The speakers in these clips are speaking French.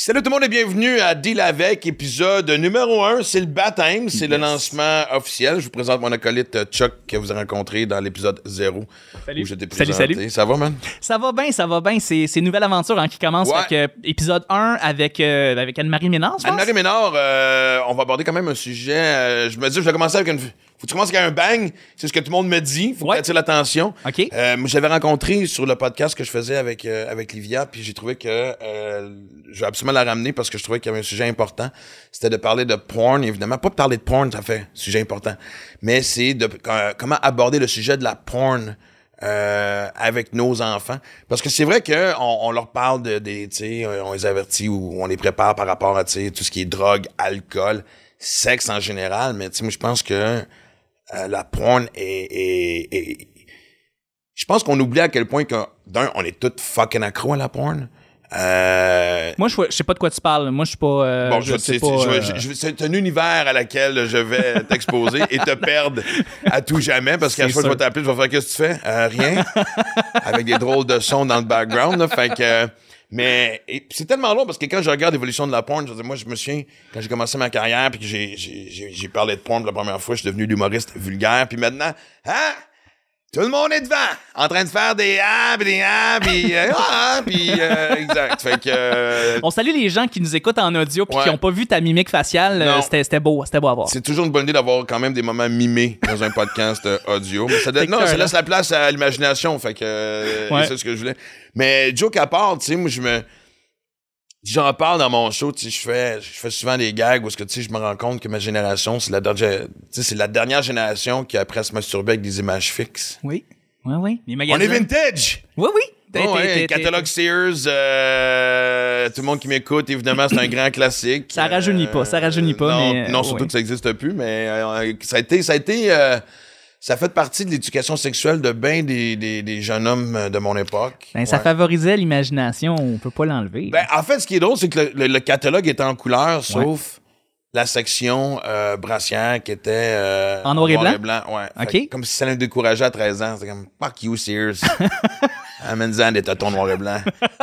Salut tout le monde et bienvenue à Deal avec, épisode numéro 1. C'est le baptême, c'est le lancement officiel. Je vous présente mon acolyte euh, Chuck que vous avez rencontré dans l'épisode 0. Salut. Où je Salut, salut. Ça va, man? Ça va bien, ça va bien. C'est une nouvelle aventure hein, qui commence Ouais. avec euh, épisode 1 avec, euh, avec Anne-Marie Ménard. Anne-Marie Ménard, euh, on va aborder quand même un sujet. je me dis, je vais commencer avec une. Faut que tu commences avec un bang. C'est ce que tout le monde me dit. Faut Ouais. que tu attires l'attention. OK. Euh, moi, j'avais rencontré sur le podcast que je faisais avec, euh, avec Livia, puis j'ai trouvé que euh, je vais absolument la ramener parce que je trouvais qu'il y avait un sujet important. C'était de parler de porn, évidemment. Pas de parler de porn, ça fait sujet important. Mais c'est de euh, comment aborder le sujet de la porn euh, avec nos enfants. Parce que c'est vrai qu'on on leur parle de des, tu sais, on les avertit ou on les prépare par rapport à, tu sais, tout ce qui est drogue, alcool, sexe en général. Mais tu sais, moi, je pense que euh, la porn est, est- est- je pense qu'on oublie à quel point que, d'un, on est tous fucking accro à la porn. Euh, Moi, je, sais pas de quoi tu parles. Moi, je suis pas. euh, Bon, je sais c'est, pas. c'est- euh, c'est un univers à laquelle je vais t'exposer et te perdre à tout jamais parce qu'à chaque fois que je vais t'appeler, je vais faire qu'est-ce que tu fais? Euh, rien. Avec des drôles de sons dans le background. là. fait que, mais c'est tellement long parce que quand je regarde l'évolution de la porn, je moi, je me souviens, quand j'ai commencé ma carrière puis que j'ai, parlé de porn la première fois, je suis devenu l'humoriste vulgaire. Puis maintenant, hein? Tout le monde est devant, en train de faire des ah, puis des ah, puis euh, ah, puis euh, exact. Fait que euh, On salue les gens qui nous écoutent en audio puis Ouais. qui ont pas vu ta mimique faciale. Euh. C'était beau, c'était beau à voir. C'est toujours une bonne idée d'avoir quand même des moments mimés dans un podcast euh, audio. Mais ça, donne- non, ça laisse la place à l'imagination. Fait que Ouais. c'est ce que je voulais. Mais joke à part, tu sais, moi je me j'en parle dans mon show, tu sais, je fais je fais souvent des gags où ce que tu sais, je me rends compte que ma génération, c'est la c'est la dernière génération qui a appris à se masturber avec des images fixes. Oui. Oui, oui. Les On est vintage. Oui, oui. T'es- Oh, ouais, catalogue Sears, euh, tout le monde qui m'écoute, évidemment, c'est un grand classique. Ça rajeunit pas, ça rajeunit pas, non, mais, euh, Non, surtout ouais. que ça n'existe plus, mais euh, ça a été, ça a été, euh, ça fait partie de l'éducation sexuelle de bien des, des, des jeunes hommes euh, de mon époque. Ben, Ça Ouais. favorisait l'imagination, on peut pas l'enlever. Ben, en fait, ce qui est drôle, c'est que le, le- le catalogue était en couleur, sauf la section euh, brassière qui était euh, En noir et blanc? ouais. Ok. Fait que comme si ça me décourager à 13 ans. C'est comme, fuck you, Sears. Amène-en des tâtons noir et blanc.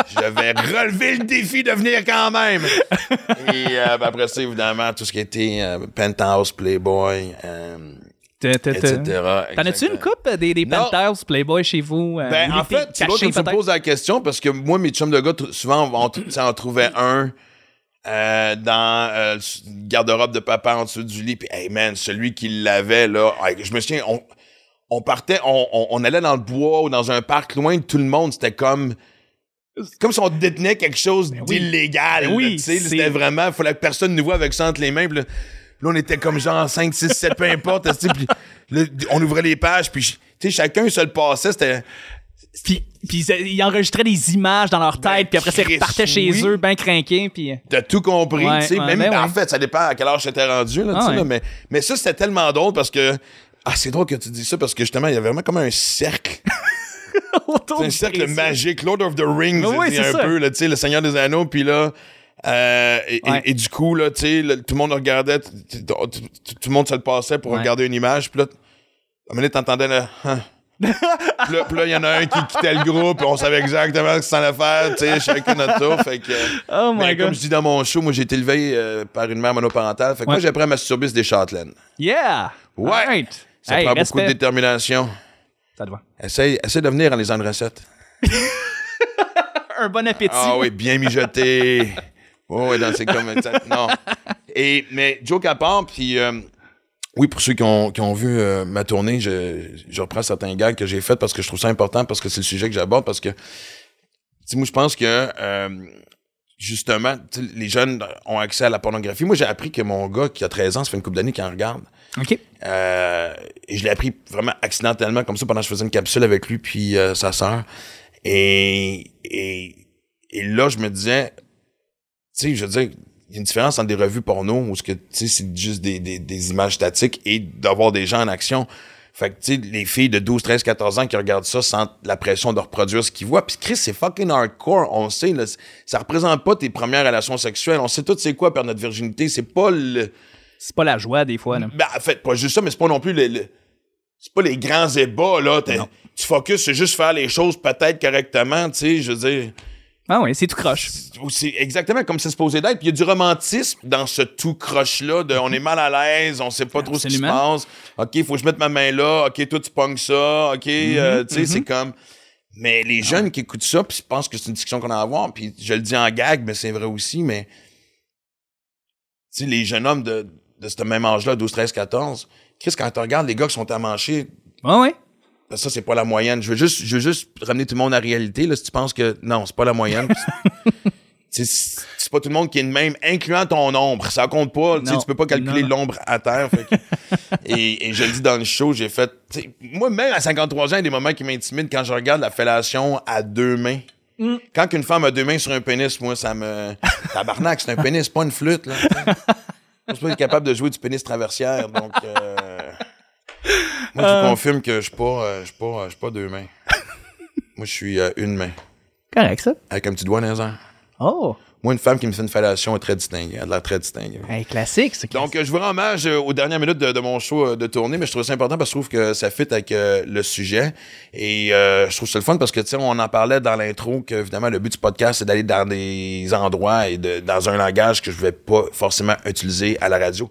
Je vais relever le défi de venir quand même. et euh, ben, après ça, évidemment, tout ce qui était euh, Penthouse, Playboy, euh, T'en as-tu une coupe des, des Non. Penthouse, Playboy chez vous? euh, Ben, en des fait, tu me peut-être? poses la question parce que moi, mes chums de gars, souvent, on, sais, on trouvait un euh, dans euh, le garde-robe de papa en dessous du lit. Puis, hey man, celui qui l'avait, là, hey, je me souviens, on, on partait, on, on, on allait dans le bois ou dans un parc loin de tout le monde. C'était comme. Comme si on détenait quelque chose Ben d'illégal. Ben oui, c'était vraiment. Il fallait que personne nous voit avec ça entre les mains. Puis là, là, on était comme genre 5, 6, 7, peu importe. puis là, on ouvrait les pages. Puis, chacun se le passait. C'était. Puis, puis ils enregistraient des images dans leur Ben, tête, puis après, ils repartaient chez oui. eux, ben craqués, puis... T'as tout compris, Ouais, tu sais. ouais, même, ben en fait, ça dépend à quel âge j'étais rendu, là, Ah là, mais, mais ça, c'était tellement drôle parce que. Ah, c'est drôle que tu dis ça parce que justement, il y avait vraiment comme un cercle. autour C'est un cercle magique, Lord of the Rings, Ah oui, un ça. peu, là, tu sais, le Seigneur des Anneaux, puis là. Euh, et, et- Ouais. et du coup, là, tu sais, tout le monde regardait, tout le monde se le passait pour Ouais. regarder une image, puis là, à un moment donné, t'entendais le. Hein. puis là, il y en a un qui quittait le groupe, on savait exactement ce que ça allait faire, tu sais, chacun notre tour. Fait que. Oh my Mais God. comme je dis dans mon show, moi j'ai été élevé euh, par une mère monoparentale. Fait que Ouais. moi j'ai appris à masturber des châtelaines. Yeah! Ouais. Ça Hey, prend beaucoup de détermination. Ça te va. Essaye, essaye de venir en les de recette. Un bon appétit. Ah oui, bien mijoté. Oh, ouais, dans ces comme Non. Et, mais joke à part, puis euh, oui, pour ceux qui ont, qui ont vu euh, ma tournée, je, je reprends certains gags que j'ai faits parce que je trouve ça important, parce que c'est le sujet que j'aborde, parce que, tu moi, je pense que, euh, justement, les jeunes ont accès à la pornographie. Moi, j'ai appris que mon gars, qui a 13 ans, ça fait une couple d'années qu'il en regarde. OK. Euh, et je l'ai appris vraiment accidentellement, comme ça, pendant que je faisais une capsule avec lui puis sa sœur. Et, et, et là, je me disais, sais, je veux dire, il y a une différence entre des revues porno où ce que, tu sais, c'est juste des, des, des images statiques et d'avoir des gens en action. Fait que, tu sais, les filles de 12, 13, 14 ans qui regardent ça sentent la pression de reproduire ce qu'ils voient. Puis Chris, c'est fucking hardcore. On sait, là, ça représente pas tes premières relations sexuelles. On sait tout c'est quoi perdre notre virginité. C'est pas le... C'est pas la joie, des fois. Là. Ben, en fait, pas juste ça, mais c'est pas non plus le, le- c'est pas les grands ébats, là. Tu focuses, c'est juste faire les choses peut-être correctement, tu sais, je veux dire. Ah oui, c'est tout croche. C'est exactement comme c'est supposé d'être. Puis il y a du romantisme dans ce tout croche-là de on est mal à l'aise, on sait pas trop ce qui se passe. OK, faut que je mette ma main là. OK, toi, tu pognes ça. OK, euh, tu sais, c'est comme... Mais les jeunes qui écoutent ça, puis pensent que c'est une discussion qu'on a à avoir, puis je le dis en gag, mais c'est vrai aussi, mais... Tu sais, les jeunes hommes de, de ce même âge-là, 12, 13, 14, Chris, quand tu regardes les gars qui sont amanchés, Ah oui. Ben ça, c'est pas la moyenne. Je veux juste, je veux juste ramener tout le monde à la réalité. Là, si tu penses que non, c'est pas la moyenne. c'est pas tout le monde qui est le même, incluant ton ombre. Ça compte pas. Tu sais, Non. Tu peux pas calculer l'ombre à terre. fait que- et, et je le dis dans le show, j'ai fait. tu sais, Moi, même à 53 ans, il y a des moments qui m'intimident quand je regarde la fellation à deux mains. Mm. Quand une femme a deux mains sur un pénis, moi, ça me. Tabarnak, c'est un pénis, pas une flûte. Là. Je suis pas capable de jouer du pénis traversière. Donc. euh, Moi, je vous confirme que je suis pas, euh, je suis pas, euh, je suis pas deux mains. Moi, je suis euh, une main, Correct, ça. avec un petit doigt dans les airs. Oh. Moi, une femme qui me fait une fellation est très distinguée. Elle a l'air très distinguée. Hey, classique, c'est classique. Donc, euh, je vous rends hommage euh, aux dernières minutes de, de mon show euh, de tournée, mais je trouve ça important parce que je trouve que ça fit avec euh, le sujet. Et euh, je trouve ça le fun parce que, tu sais, on en parlait dans l'intro que, évidemment, le but du podcast, c'est d'aller dans des endroits et de, dans un langage que je vais pas forcément utiliser à la radio.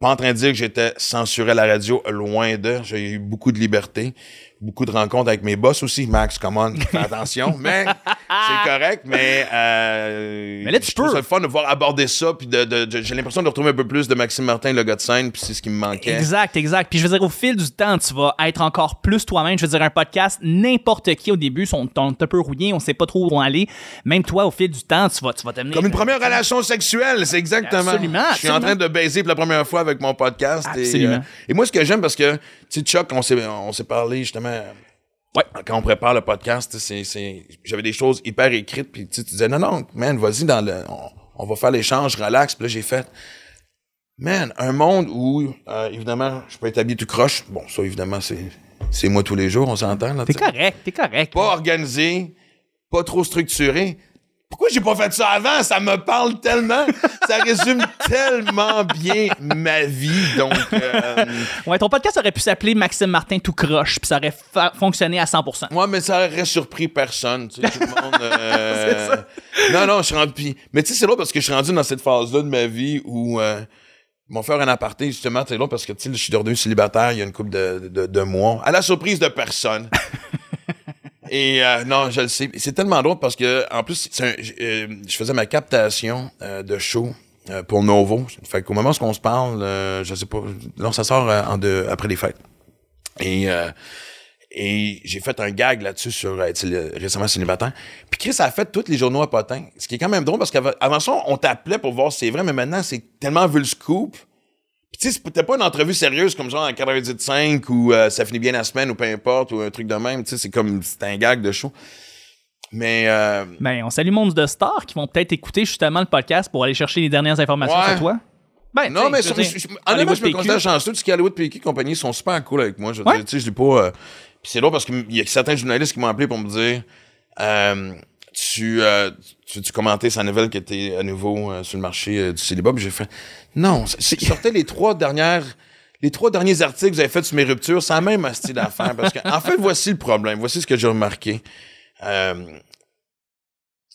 Pas en train de dire que j'étais censuré à la radio, loin de. J'ai eu beaucoup de liberté, beaucoup de rencontres avec mes boss aussi. Max, come on, fais attention. mais c'est correct, mais, euh, Mais là, tu peux. le fun de voir aborder ça, puis de, de- de- j'ai l'impression de retrouver un peu plus de Maxime Martin, le gars de scène, puis c'est ce qui me manquait. Exact, exact. Puis je veux dire, au fil du temps, tu vas être encore plus toi-même. Je veux dire, un podcast, n'importe qui au début, on est un peu rouillé, on sait pas trop où aller. Même toi, au fil du temps, tu vas, tu vas t'amener. Comme une première relation sexuelle, c'est exactement. Absolument, Je suis en train de baiser pour la première fois avec mon podcast. Et, Absolument. euh, et moi, ce que j'aime, parce que, tu sais, Chuck, on on s'est parlé justement. Ouais. Quand on prépare le podcast, c'est, j'avais des choses hyper écrites, puis tu sais, tu disais, non, non, man, vas-y dans le. On, on va faire l'échange, relax. Puis là, j'ai fait. Man, un monde où, euh, évidemment, je peux être habillé tout croche. Bon, ça, évidemment, c'est, c'est moi tous les jours, on s'entend, là. T'es correct, t'es correct. Pas organisé, pas trop structuré. Pourquoi j'ai pas fait ça avant? Ça me parle tellement. ça résume tellement bien ma vie. Donc, euh, Ouais, ton podcast aurait pu s'appeler Maxime Martin tout croche, puis ça aurait fonctionné à 100%. moi, mais ça aurait surpris personne. Tu sais, tout le monde. euh, Non, non, je suis rendu. Mais tu sais, c'est l'autre parce que je suis rendu dans cette phase-là de ma vie où. Euh, m'ont fait un aparté, justement, c'est l'autre parce que, tu sais, je suis devenu célibataire il y a une couple de, de, de mois, à la surprise de personne. Et euh, non, je le sais. C'est tellement drôle parce que, en plus, euh, je faisais ma captation euh, de show euh, pour Novo. Fait qu'au moment où on se parle, euh, je sais pas, non, ça sort euh, après les fêtes. Et, euh, j'ai fait un gag là-dessus sur être céli- récemment célibataire. Puis Chris a fait tous les journaux à potin. Ce qui est quand même drôle parce qu'avant ça, on t'appelait pour voir si c'est vrai, mais maintenant, c'est tellement vu le scoop. Puis tu sais, c'était pas une entrevue sérieuse comme genre en 95 ou euh, ça finit bien la semaine ou peu importe ou un truc de même. Tu sais, c'est comme, c'est un gag de show. Mais, euh, Ben, on salue Monde de Stars qui vont peut-être écouter justement le podcast pour aller chercher les dernières informations Ouais. sur toi. Ben, non, mais sur, je, je- honnêtement, je me considère chanceux. Tout ce qui est Hollywood PQ compagnie sont super cool avec moi. Je Ouais. tu sais, je dis pas. euh, Puis c'est drôle parce qu'il y a certains journalistes qui m'ont appelé pour me dire euh, tu, euh, tu, tu commentais sa nouvelle qui était à nouveau euh, sur le marché euh, du célibat? Puis j'ai fait non, c'est- sortez les trois dernières. Les trois derniers articles que vous avez faits sur mes ruptures, c'est la même style d'affaires. Parce que, en fait, voici le problème. Voici ce que j'ai remarqué. Euh,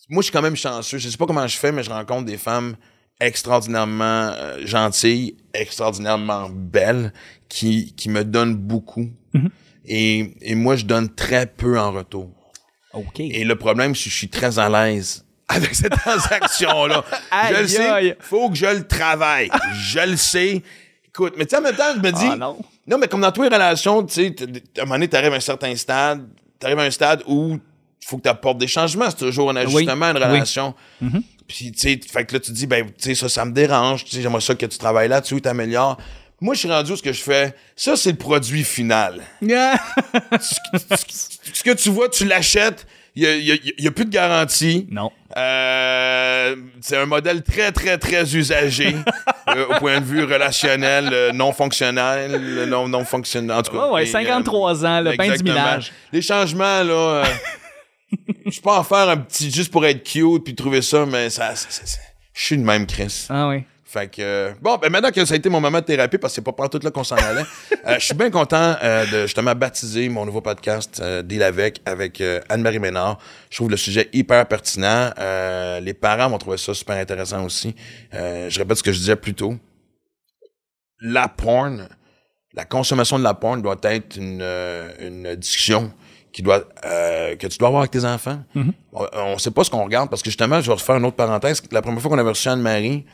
moi, je suis quand même chanceux. Je sais pas comment je fais, mais je rencontre des femmes extraordinairement euh, gentilles, extraordinairement belles, qui, qui me donnent beaucoup. et, et moi, je donne très peu en retour. OK. Et le problème, c'est que je suis très à l'aise avec cette transaction-là. je le sais, faut que je le travaille. je le sais. Écoute, mais tu sais, en même temps, je me dis... Ah, non. Non, mais comme dans toutes les relations, tu sais, à un moment donné, t'arrives à un certain stade, t'arrives à un stade où il faut que tu apportes des changements. C'est toujours un ajustement, une oui. relation. Puis, tu sais, fait que là, tu dis, ben, tu sais, ça, ça me dérange. Tu sais, j'aimerais ça que tu travailles là-dessus, t'améliores. Moi, je suis rendu où ce que je fais. Ça, c'est le produit final. ce que tu vois, tu l'achètes. Il y a, a- plus de garantie. non. Euh, c'est un modèle très, très, très usagé euh, au point de vue relationnel, euh, non fonctionnel, non, non fonctionnel. En tout cas, Ouais, ouais, Et, 53 ans, le pain du village. Les changements, là, je peux en faire un petit juste pour être cute puis trouver ça, mais ça- je suis de même, Chris. Ah oui. Fait que, bon, ben maintenant que ça a été mon moment de thérapie, parce que c'est pas par tout là qu'on s'en allait, euh, je suis bien content euh, de justement baptiser mon nouveau podcast, euh, Deal avec, avec euh, Anne-Marie Ménard. Je trouve le sujet hyper pertinent. Les parents vont trouver ça super intéressant aussi. Je répète ce que je disais plus tôt. La porn, la consommation de la porn doit être une, une discussion qui doit, euh, que tu dois avoir avec tes enfants. On, on sait pas ce qu'on regarde parce que justement, je vais refaire une autre parenthèse. La première fois qu'on avait reçu Anne-Marie,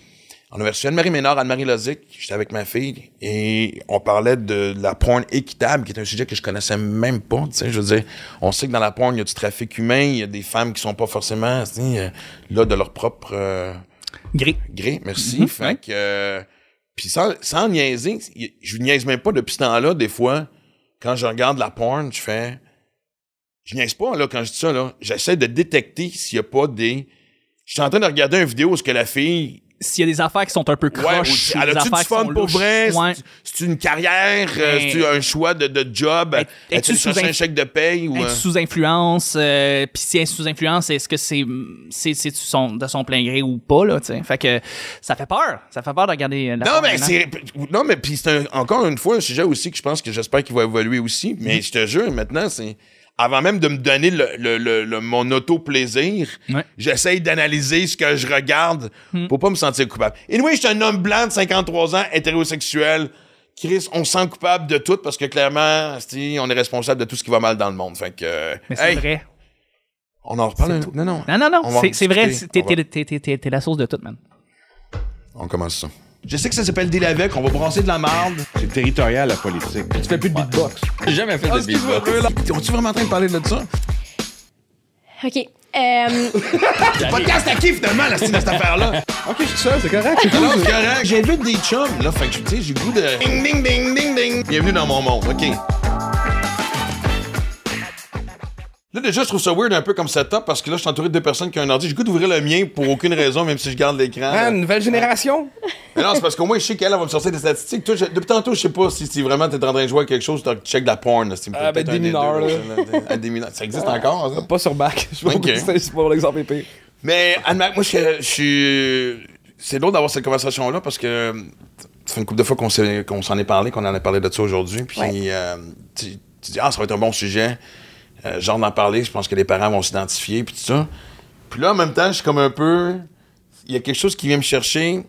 on avait reçu Anne-Marie Ménard, Anne-Marie Lozic, j'étais avec ma fille, et on parlait de la porn équitable, qui est un sujet que je connaissais même pas, tu sais, je veux dire, on sait que dans la porn, il y a du trafic humain, il y a des femmes qui sont pas forcément, tu sais, euh, là, de leur propre euh, Gris. gré, merci, Mhm, fait que, euh, puis sans, sans niaiser, je niaise même pas depuis ce temps-là, des fois, quand je regarde la porn, je fais, je niaise pas, là, quand je dis ça, là, j'essaie de détecter s'il y a pas des, je suis en train de regarder une vidéo où ce que la fille S'il y a des affaires qui sont un peu Ouais, croches, ou- ou elle des a-tu du fun pour vrai? Ouais. C'est- une carrière? euh, Ben, C'est un choix de, de job? es- Elle es-tu tu un chèque de paye? Ou, euh, sous influence, euh, puis si elle est sous influence, est-ce que c'est de son plein gré ou pas là, tu. Fait que ça fait peur, ça fait peur de regarder euh, la Non, mais c'est. Non, mais puis c'est un- encore une fois un sujet aussi que je pense que j'espère qu'il va évoluer aussi. Mais Mhm. je te jure, maintenant, c'est. Avant même de me donner le, le- le- le- mon auto-plaisir, Ouais. j'essaye d'analyser ce que je regarde Hmm. pour pas me sentir coupable. Et oui, je suis un homme blanc de 53 ans, hétérosexuel. Chris, on se sent coupable de tout parce que clairement, on est responsable de tout ce qui va mal dans le monde. Fait que. Mais c'est hey, vrai. On en reparle. Un- tout. Non, non. Non non non, c'est vrai, t'es la source de tout, man. On commence ça. Je sais que ça s'appelle Deal avec, on va brasser de la marde. C'est territorial, la politique. Tu fais plus de beatbox. J'ai jamais fait de beatbox. On-tu vraiment en train de parler de ça? OK. Euh, Podcast à qui finalement, la style de cette affaire-là? Ok, je suis seul, c'est correct. c'est correct. J'invite des chums, là. Fait que, tu sais, j'ai le goût de. Ding, ding, ding, ding, ding. Bienvenue dans mon monde, OK. Là, déjà, je trouve ça weird un peu comme setup parce que là, je suis entouré de deux personnes qui ont un ordi. J'ai goût d'ouvrir le mien pour aucune raison, même si je garde l'écran. Ah, nouvelle génération? Mais non, c'est parce qu'au moins, je sais qu'elle elle va me sortir des statistiques. Toi, je- depuis tantôt, je sais pas si, si vraiment t'es en train de jouer à quelque chose, tu check de la porn. si Ah, ben, des mineurs, deux, là. des mineurs. Ça existe encore, ça? Pas sur bac. Je vois Ok. que c'est pas l'exemple épais. Mais, Anne-Marie, moi, je, suis. C'est drôle d'avoir cette conversation-là parce que ça fait une couple de fois qu'on s'en est parlé, qu'on en a parlé de ça aujourd'hui. Puis, Ouais. euh, tu, tu dis, ah, ça va être un bon sujet. Euh, genre d'en parler, je pense que les parents vont s'identifier, puis tout ça. Puis là, en même temps, je suis comme un peu. Il y a quelque chose qui vient me chercher.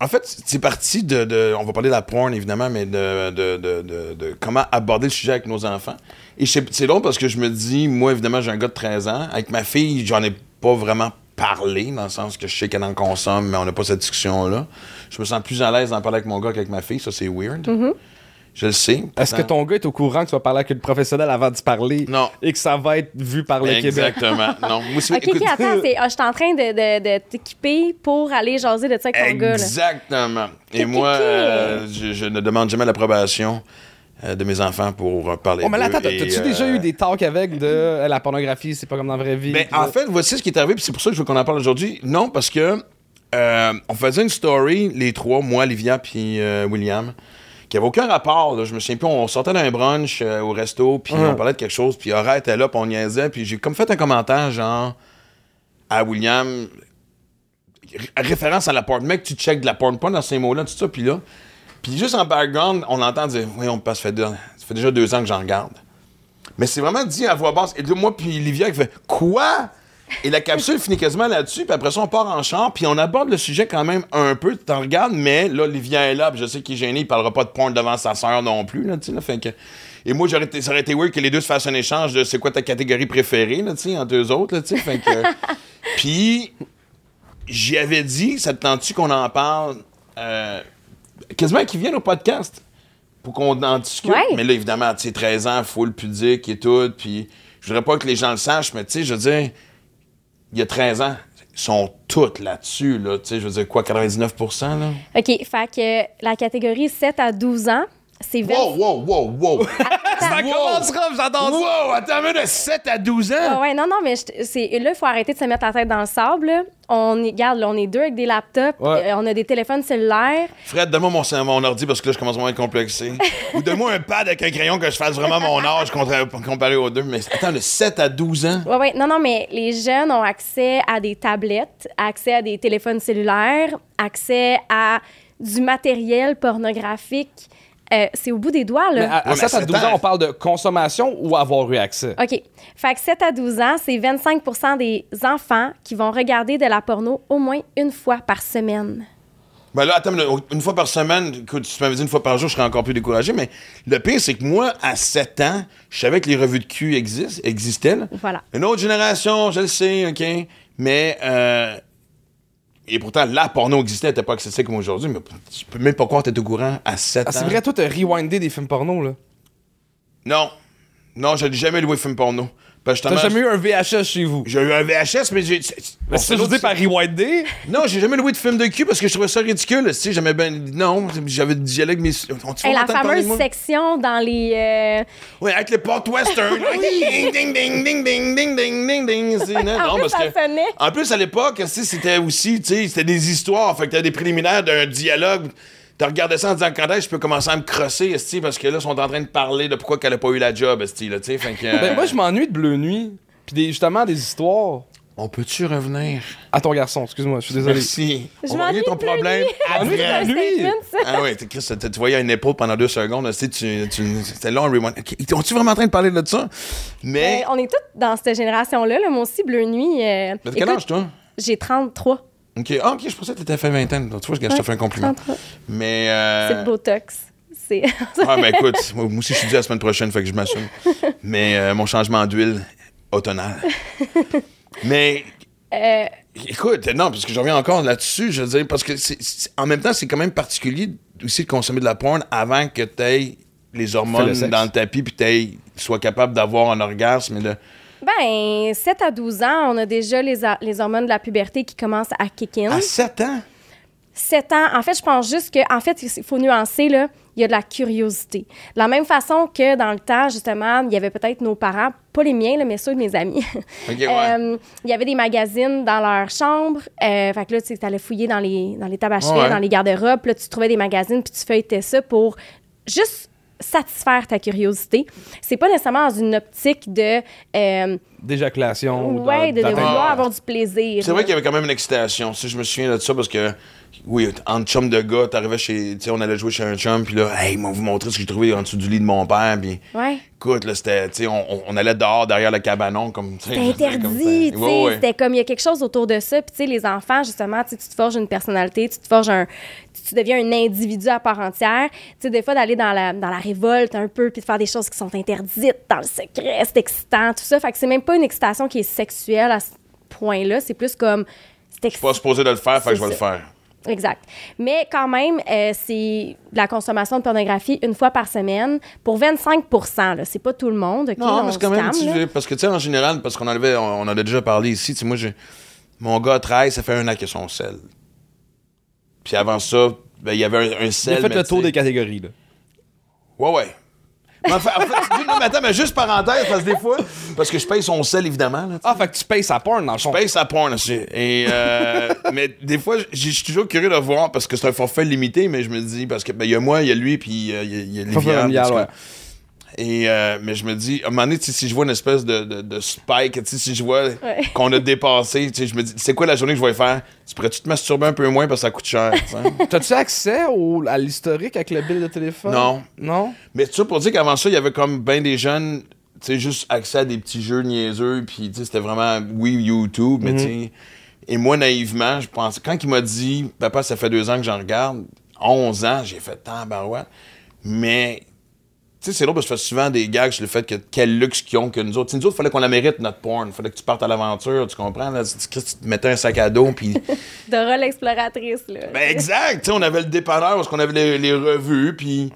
En fait, c'est parti de, On va parler de la porn, évidemment, mais de, comment aborder le sujet avec nos enfants. Et c'est drôle parce que je me dis, moi, évidemment, j'ai un gars de 13 ans. Avec ma fille, j'en ai pas vraiment parlé, dans le sens que je sais qu'elle en consomme, mais on n'a pas cette discussion-là. Je me sens plus à l'aise d'en parler avec mon gars qu'avec ma fille. Ça, c'est weird. Je le sais. Est-ce que ton gars est au courant que tu vas parler avec une professionnelle avant d'y parler? Non. Et que ça va être vu par le Québec? Exactement. Non. Moi, c'est- OK, attends, c'est, ah, je suis en train de, de, de t'équiper pour aller jaser de ça avec ton gars. Là. Exactement. Et moi, euh, je, je ne demande jamais l'approbation euh, de mes enfants pour euh, parler Oh, mais là, attends, et, t'as-tu euh, déjà eu des talks avec de euh, la pornographie, c'est pas comme dans la vraie vie? Ben, en là- fait, voici ce qui est arrivé, puis c'est pour ça que je veux qu'on en parle aujourd'hui. Non, parce que euh, on faisait une story, les trois, moi, Livia, puis euh, William, qui avait aucun rapport. Là, je me souviens plus, on sortait d'un brunch euh, au resto, puis on parlait de quelque chose, puis Aura était là, puis on niaisait, puis j'ai comme fait un commentaire, genre, à William, ré- référence à la porn. Mec, tu check de la porn, pas dans ces mots-là, tout ça, puis là. Puis juste en background, on entend dire, oui, on passe, ça fait, deux- ça fait déjà deux ans que j'en regarde. Mais c'est vraiment dit à voix basse. Et là, moi, puis Livia qui fait Quoi? Et la capsule finit quasiment là-dessus, puis après ça, on part en char, puis on aborde le sujet quand même un peu, tu t'en regardes, mais là, Livia est là, puis je sais qu'il est gêné, il parlera pas de porn devant sa sœur non plus, là, tu sais, fait que... Et moi, j'aurais été, ça aurait été weird que les deux se fassent un échange de c'est quoi ta catégorie préférée, là, tu sais, entre eux autres, là, tu sais, fait que... puis, j'y avais dit, ça te tente-tu qu'on en parle, euh, quasiment qu'ils viennent au podcast pour qu'on en discute? Ouais. Mais là, évidemment, tu sais, 13 ans, full pudique et tout. Puis je voudrais pas que les gens le sachent, mais tu sais, je veux dire, il y a 13 ans, ils sont toutes là-dessus, là. Tu sais, je veux dire, quoi, 99% là? OK, fait que la catégorie 7 à 12 ans, c'est 20... Wow, wow, wow, wow. Ça commence rough, j'adore ça? wow, attends, mais de 7 à 12 ans. Ah ouais, non, non, mais c'est, là, il faut arrêter de se mettre la tête dans le sable. là. On est, regarde, là, on est deux avec des laptops, Ouais. euh, on a des téléphones cellulaires. Fred, donne-moi mon, mon ordi parce que là, je commence vraiment à être complexé. Ou donne-moi un pad avec un crayon que je fasse vraiment mon âge comparé aux deux. Mais attends, de 7 à 12 ans? Ouais, ouais, non, non, mais les jeunes ont accès à des tablettes, accès à des téléphones cellulaires, accès à du matériel pornographique. Euh, c'est au bout des doigts, là. Mais à, à Ouais, mais 7 à sept 12 ans, on parle de consommation ou avoir eu accès? OK. Fait que 7 à 12 ans, c'est 25% des enfants qui vont regarder de la porno au moins une fois par semaine. Ben là, attends, mais une fois par semaine, écoute, si tu m'avais dit une fois par jour, je serais encore plus découragé. Mais le pire, c'est que moi, à 7 ans, je savais que les revues de cul existent, existaient. là. Voilà. Une autre génération, je le sais, OK? Mais, euh, et pourtant, la porno existait, n'était pas accessible comme aujourd'hui. Mais je peux même pas croire que t'es au courant à 7 Ah, ans. c'est vrai, toi, t'as rewindé des films porno, là. Non. Non, je n'ai jamais loué film porno. T'as jamais eu un VHS chez vous? J'ai eu un VHS, mais j'ai. Mais c'est ça, que je par rewinder. Non, j'ai jamais loué de film de cul parce que je trouvais ça ridicule. Tu sais, j'aimais bien. Non, j'avais du dialogue, mais. Va la fameuse section dans les. euh, Oui, avec le port western. ding, ding, ding, ding, ding, ding, ding, ding, ding. Non, En non, plus, parce ça que- sonnait. En plus, à l'époque, c'était aussi, tu sais, c'était des histoires. Fait que t'as des préliminaires d'un dialogue. T'as regardé ça en disant quand est-ce que je peux commencer à me crosser, esti, parce que là, ils sont en train de parler de pourquoi qu'elle a pas eu la job, esti, là, tu sais. Que. euh, Ben, moi, je m'ennuie de Bleu Nuit. Puis des- justement, des histoires. On peut-tu revenir? À ton garçon, excuse-moi, je suis désolé. Merci. Je On va régler ton de problème de après. ça. Ah ouais, t'es- Chris, tu tu voyais une épaule pendant deux secondes. là, tu sais, tu, C'était long, rewind. Ok, On-tu vraiment en train de parler de ça? Mais. Euh, on est toutes dans cette génération-là. là. Moi aussi, Bleu Nuit. euh, Mais quel écoute, âge, toi? J'ai 33. Ok, ah, ok, je pensais que t'étais fait vingtaine. Donc, tu vois, je, je te Ouais, fais un compliment. 33. Mais. euh, C'est le Botox. C'est. Ah, ben écoute, moi aussi, je suis dû la semaine prochaine, fait que je m'assume. Mais euh, mon changement d'huile automnale. Mais. Euh, Écoute, non, parce que je reviens encore là-dessus, je veux dire, parce que en même temps, c'est quand même particulier aussi de consommer de la porn avant que tu aies les hormones le dans le tapis puis tu sois capable d'avoir un orgasme. Et de... ben, 7 à 12 ans, on a déjà les, les hormones de la puberté qui commencent à kick in. À 7 ans? 7 ans, en fait, je pense juste que, en fait, il faut nuancer, là, il y a de la curiosité. De la même façon que dans le temps, justement, il y avait peut-être nos parents, pas les miens, là, mais ceux de mes amis. Ouais. Euh, il y avait des magazines dans leur chambre. Euh, fait que là, tu allais fouiller dans les, dans les Ouais. dans les garde-robes. Là, tu trouvais des magazines, puis tu feuilletais ça pour juste satisfaire ta curiosité. C'est pas nécessairement dans une optique de... euh, D'éjaculation. ou ouais, de, vouloir avoir du plaisir. C'est vrai qu'il y avait quand même une excitation. Si je me souviens de ça parce que, oui, en chum de gars, t'arrivais chez. Tu sais, on allait jouer chez un chum, puis là, hey, ils m'ont vous montrer ce que j'ai trouvé en dessous du lit de mon père, puis. Ouais. Écoute, là, c'était. Tu sais, on, on- allait dehors derrière le cabanon, comme. C'était interdit, tu sais. Ouais, ouais. C'était comme il y a quelque chose autour de ça. Puis, tu sais, les enfants, justement, tu te forges une personnalité, tu te forges un. Tu deviens un individu à part entière. Tu sais, des fois, d'aller dans la, dans la révolte un peu, puis de faire des choses qui sont interdites dans le secret, c'est excitant, tout ça. Fait que c'est même pas une excitation qui est sexuelle à ce point-là. C'est plus comme. Je suis pas supposé de le faire, fait que je vais le faire. Exact. Mais quand même, euh, c'est de la consommation de pornographie une fois par semaine pour 25 là. C'est pas tout le monde. OK? Non, On mais c'est quand même. calme, Parce que, tu sais, en général, parce qu'on en avait, on, on en a déjà parlé ici, tu sais, moi, j'ai. Mon gars 13, ça fait un an qu'il a son sel. Puis avant ça, ben, il y avait un, sel. fait mais le tour des catégories, là. Ouais, ouais. Mais en fait, en fait, non, mais attends, mais juste parenthèse, parce que des fois, parce que je paye son sel, évidemment. Là. Ah, fait que tu payes sa porn, dans le je fond. paye sa porn aussi. Et, euh, mais des fois, je suis toujours curieux de voir, parce que c'est un forfait limité, mais je me dis, parce que ben, il y a moi, il y a lui, puis euh, il y a, y a ouais. Et, euh, mais je me dis, à un moment donné, tu sais, si je vois une espèce de, de, de spike, tu si je vois Ouais. qu'on a dépassé, tu sais, je me dis, c'est quoi la journée que je vais faire? Tu pourrais-tu te masturber un peu moins parce que ça coûte cher? tu? T'as-tu accès au, à l'historique avec le bill de téléphone? Non. Non? Mais ça pour dire qu'avant ça, il y avait comme bien des jeunes, tu sais, juste accès à des petits jeux niaiseux, puis tu sais, c'était vraiment, oui, YouTube, mais tu sais. Et moi, naïvement, je pense, quand il m'a dit, papa, ça fait deux ans que j'en regarde, 11 ans, j'ai fait tant, barouette. Mais, tu sais, c'est drôle parce que je fais souvent des gags sur le fait que quel luxe qu'ils ont que nous autres. Tu sais, nous autres, il fallait qu'on la mérite, notre porn. Il fallait que tu partes à l'aventure, tu comprends? Là, tu, tu te mettais un sac à dos, puis. Dora l'exploratrice, là. ben, exact! Tu sais, on avait le dépanneur parce qu'on avait les, les revues, puis.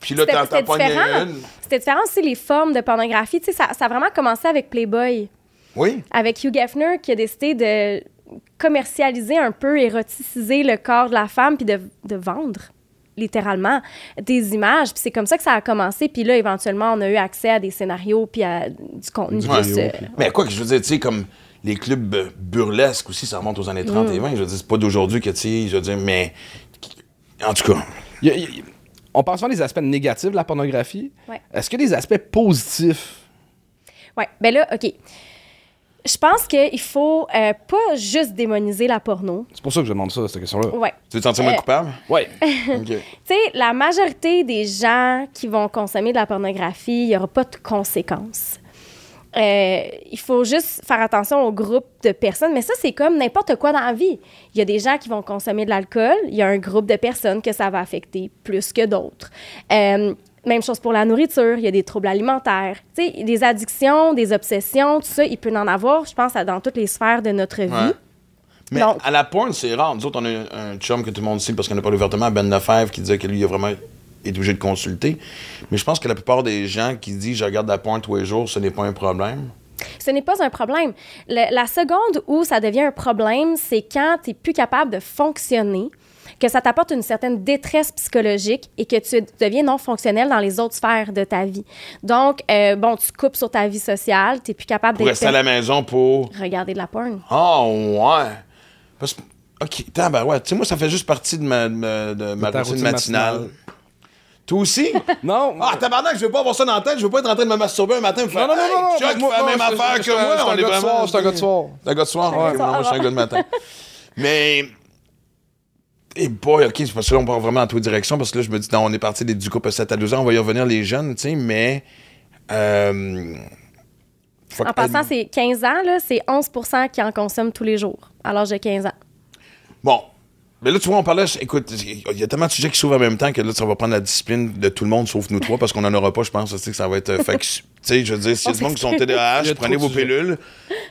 Puis là, t'en une. C'était différent aussi les formes de pornographie. Tu sais, ça, ça a vraiment commencé avec Playboy, Oui. avec Hugh Hefner qui a décidé de commercialiser un peu, éroticiser le corps de la femme puis de, de vendre littéralement des images. Puis c'est comme ça que ça a commencé. Puis là, éventuellement, on a eu accès à des scénarios puis à du contenu. Plus, euh, Mais quoi que je veux dire, tu sais, comme les clubs burlesques aussi, ça remonte aux années 30 Mm. et 20. Je veux dire, c'est pas d'aujourd'hui que, tu sais, je veux dire, mais. En tout cas. Y a- y a- on parle souvent des aspects négatifs de la pornographie. Ouais. Est-ce qu'il y a des aspects positifs? Ouais, ben là, OK. Je pense qu'il faut euh, pas juste démoniser la porno. C'est pour ça que je demande ça, cette question-là. Ouais. Tu veux te sentir moins Euh, coupable? Ouais. Ok. Tu sais, la majorité des gens qui vont consommer de la pornographie, il n'y aura pas de conséquences. Euh, il faut juste faire attention au groupe de personnes, mais ça, c'est comme n'importe quoi dans la vie. Il y a des gens qui vont consommer de l'alcool, il y a un groupe de personnes que ça va affecter plus que d'autres. Euh, même chose pour la nourriture, il y a des troubles alimentaires. Tu sais, des addictions, des obsessions, tout ça, il peut en avoir, je pense, dans toutes les sphères de notre vie. Ouais. Mais Donc- à la porn, c'est rare. Nous autres, on a un chum que tout le monde sait parce qu'on a parlé ouvertement, Ben Lefebvre, qui disait que lui, il a vraiment été obligé de consulter. Mais je pense que la plupart des gens qui disent je regarde la porn tous les jours, ce n'est pas un problème. Ce n'est pas un problème. Le- la seconde où ça devient un problème, c'est quand tu n'es plus capable de fonctionner, que ça t'apporte une certaine détresse psychologique et que tu deviens non fonctionnel dans les autres sphères de ta vie. Donc, euh, bon, tu coupes sur ta vie sociale, tu n'es plus capable Pour d'être... rester à la maison pour. Regarder de la porn. Ah, ouais. Parce. Ok, tabarouette. Tu sais, moi, ça fait juste partie de ma, de ma- de ma ta routine routine matinale. matinale. Toi aussi? Non. Ah, tabarnak, je veux pas avoir ça dans la tête. Je veux pas être en train de me masturber un matin et me faire. non, non, non, non. Chuck moi- la moi, même affaire que moi. je suis on un est gars de vraiment. soir, je suis un gars de soir. T'es de de soir, moi, je suis un gars de matin. Mais. Et boy, ok, c'est parce que là, on part vraiment dans toutes les directions parce que là, je me dis, non, on est parti des- du couple 7 à 12 ans, on va y revenir les jeunes, tu sais, mais. Euh, En passant, c'est 15 ans, là, c'est 11% qui en consomment tous les jours à l'âge de 15 ans. Bon. Mais là, tu vois, on parlait. Écoute, il y a tellement de sujets qui s'ouvrent en même temps que là, ça va prendre la discipline de tout le monde, sauf nous trois, parce qu'on n'en aura pas, je pense. Tu sais, que ça va être. euh, fait que, tu sais, je veux dire, si On y a du monde qui sont TDAH, prenez vos pilules,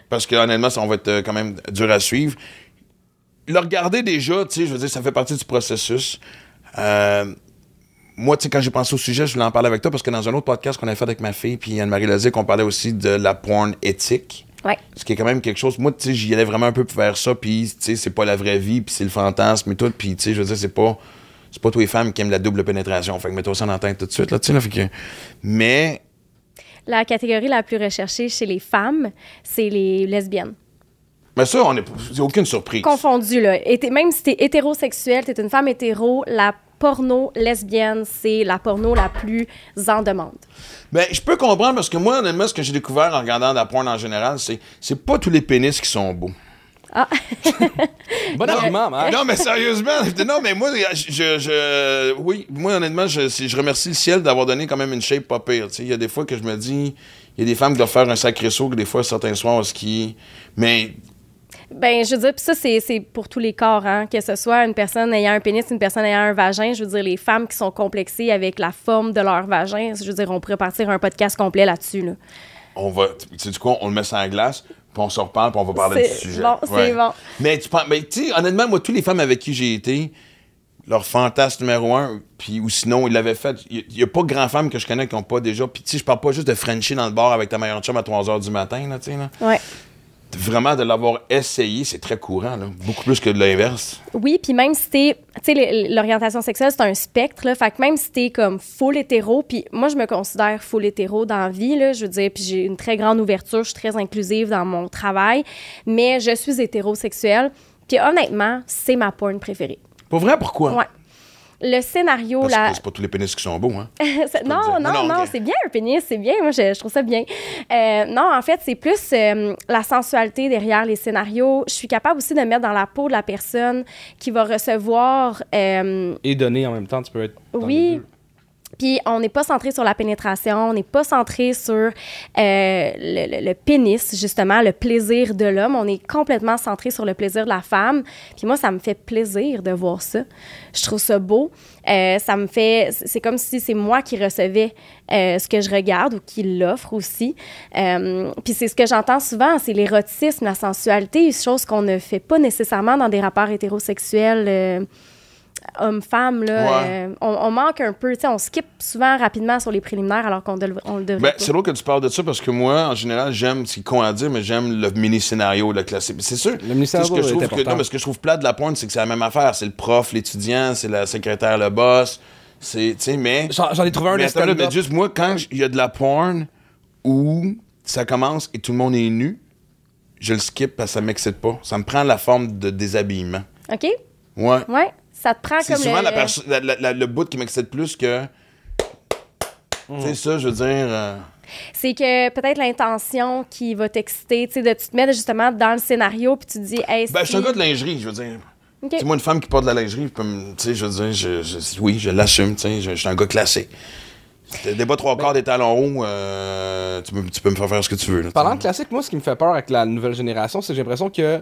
parce que honnêtement, ça va être euh, quand même dur à suivre. Le regarder déjà, tu sais, je veux dire, ça fait partie du processus. Euh, moi, tu sais, quand j'ai pensé au sujet, je voulais en parler avec toi parce que dans un autre podcast qu'on avait fait avec ma fille, puis Anne-Marie Lazic, on parlait aussi de la porn éthique. Ouais. Ce qui est quand même quelque chose. Moi, tu sais, j'y allais vraiment un peu vers ça, puis, tu sais, c'est pas la vraie vie, puis c'est le fantasme et tout, puis, tu sais, je veux dire, c'est pas. C'est pas tous les femmes qui aiment la double pénétration. Fait que mets-toi ça la tête tout de suite, là, tu sais, là. Fait que. Mais. La catégorie la plus recherchée chez les femmes, c'est les lesbiennes. Mais ça, on est. C'est aucune surprise. Confondu, là. Et même si t'es hétérosexuel, t'es une femme hétéro, la porno lesbienne, c'est la porno la plus en demande. Ben, je peux comprendre parce que moi, honnêtement, ce que j'ai découvert en regardant la porn en général, c'est. C'est pas tous les pénis qui sont beaux. Bon argument, Marc. Non, mais sérieusement, non, mais moi, je, je- oui, moi, honnêtement, je, je remercie le ciel d'avoir donné quand même une shape pas pire. tu sais. Il y a des fois que je me dis, il y a des femmes qui doivent faire un sacré saut, que des fois, certains soirs au ski. Mais, Ben, je veux dire, puis ça, c'est pour tous les corps, hein, que ce soit une personne ayant un pénis, une personne ayant un vagin. Je veux dire, les femmes qui sont complexées avec la forme de leur vagin, je veux dire, on pourrait partir un podcast complet là-dessus. Là. on va, tu sais, du coup, on le met ça en glace, puis on se reparle, puis on va parler du sujet. bon, c'est bon. Mais tu penses, mais tu sais, honnêtement, moi, toutes les femmes avec qui j'ai été, leur fantasme numéro un, puis ou sinon, ils l'avaient fait. Il n'y a, pas grand femme que je connais qui n'ont pas déjà. Puis tu sais, je parle pas juste de Frenchie dans le bar avec ta meilleure chum à 3 h du matin, là, tu sais, là. Ouais. Vraiment, de l'avoir essayé, c'est très courant, là. Beaucoup plus que de l'inverse. Oui, puis même si t'es, tu sais, l'orientation sexuelle, c'est un spectre, là, fait que même si t'es comme full hétéro, puis moi, je me considère full hétéro dans la vie, là, je veux dire, puis j'ai une très grande ouverture, je suis très inclusive dans mon travail, mais je suis hétérosexuelle, puis honnêtement, c'est ma porn préférée. Pas vrai, pourquoi? Ouais. Le scénario, Parce la... que c'est pas tous les pénis qui sont beaux, hein. Non, non, Non, non, non, ok. c'est bien un pénis, c'est bien. Moi, je, je trouve ça bien. Euh, non, en fait, c'est plus euh, la sensualité derrière les scénarios. Je suis capable aussi de me mettre dans la peau de la personne qui va recevoir. euh, Et donner en même temps, tu peux être. dans les oui. deux. Puis on n'est pas centré sur la pénétration, on n'est pas centré sur euh, le, pénis, justement, le plaisir de l'homme. On est complètement centré sur le plaisir de la femme. Puis moi, ça me fait plaisir de voir ça. Je trouve ça beau. Euh, ça me fait... C'est comme si c'est moi qui recevais euh, ce que je regarde ou qui l'offre aussi. Puis c'est ce que j'entends souvent, c'est l'érotisme, la sensualité, chose qu'on ne fait pas nécessairement dans des rapports hétérosexuels. Homme-femme, là, Ouais. euh, on, on manque un peu. Tu sais, on skip souvent rapidement sur les préliminaires alors qu'on dev- on le devrait. Ben, pas. c'est drôle que tu parles de ça parce que moi, en général, j'aime, c'est con à dire, mais j'aime le mini-scénario, le classique. C'est sûr. Le mini-scénario ce que je trouve que, non, mais ce que je trouve plate de la pointe, c'est que c'est la même affaire. C'est le prof, l'étudiant, c'est la secrétaire, le boss. C'est, tu sais, mais. J'en j'en ai trouvé un mais, attends, là, mais juste moi, quand il y a de la porn où ça commence et tout le monde est nu, je le skip parce que ça m'excite pas. Ça me prend la forme de déshabillement. OK? Ouais. Ouais. Ça te prend C'est comme souvent le, la perso- la- la- la- le bout qui m'excite plus que. Tu sais, ça, je veux dire. euh, C'est que peut-être l'intention qui va t'exciter, tu sais, de tu te mets justement dans le scénario puis tu te dis, hey, Ben, je suis un gars de lingerie, je veux dire. OK. Tu sais, moi, une femme qui porte de la lingerie, tu sais, je veux dire, je, je- oui, je l'assume, tu sais, je, je suis un gars classique. Si Des bas trois quarts, des talons hauts, euh, tu, peux, tu peux me faire faire ce que tu veux. là, Parlant de classique, moi, ce qui me fait peur avec la nouvelle génération, c'est que j'ai l'impression que.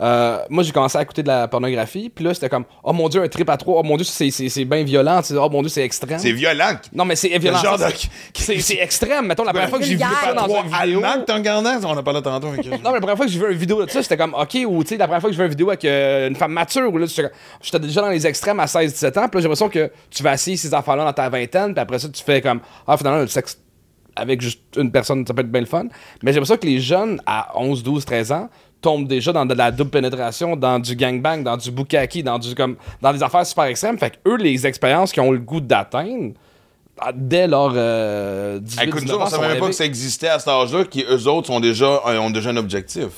Euh, moi, j'ai commencé à écouter de la pornographie, puis là, c'était comme, oh mon dieu, un trip à trois, oh mon dieu, c'est- c'est c'est bien violent, oh mon dieu, c'est extrême. C'est violent. Non, mais c'est violent. genre ça, de- c'est- C'est c'est extrême. Mettons, la première fois que j'ai vu ça dans Trois une vidéo. On en a parlé tantôt. avec- Non, mais la première fois que j'ai vu une vidéo de ça, c'était comme, OK, ou tu sais, la première fois que j'ai vu une vidéo avec euh, une femme mature, où là, j'étais comme- j'étais déjà dans les extrêmes à 16-17 ans, puis là, j'ai l'impression que tu vas essayer ces enfants-là dans ta vingtaine, puis après ça, tu fais comme, ah, finalement, le sexe avec juste une personne, ça peut être bien le fun. Mais j'ai l'impression que les jeunes à 11, 12, 13 ans tombent déjà dans de la double pénétration, dans du gangbang, dans du bukkake, dans du comme dans des affaires super extrêmes. Fait que eux, les expériences qu'ils ont le goût d'atteindre, ah, dès leur euh, 18, Écoute, nous, 19 on savait même pas que ça existait à cet âge-là, qui eux autres sont déjà, ont déjà un objectif.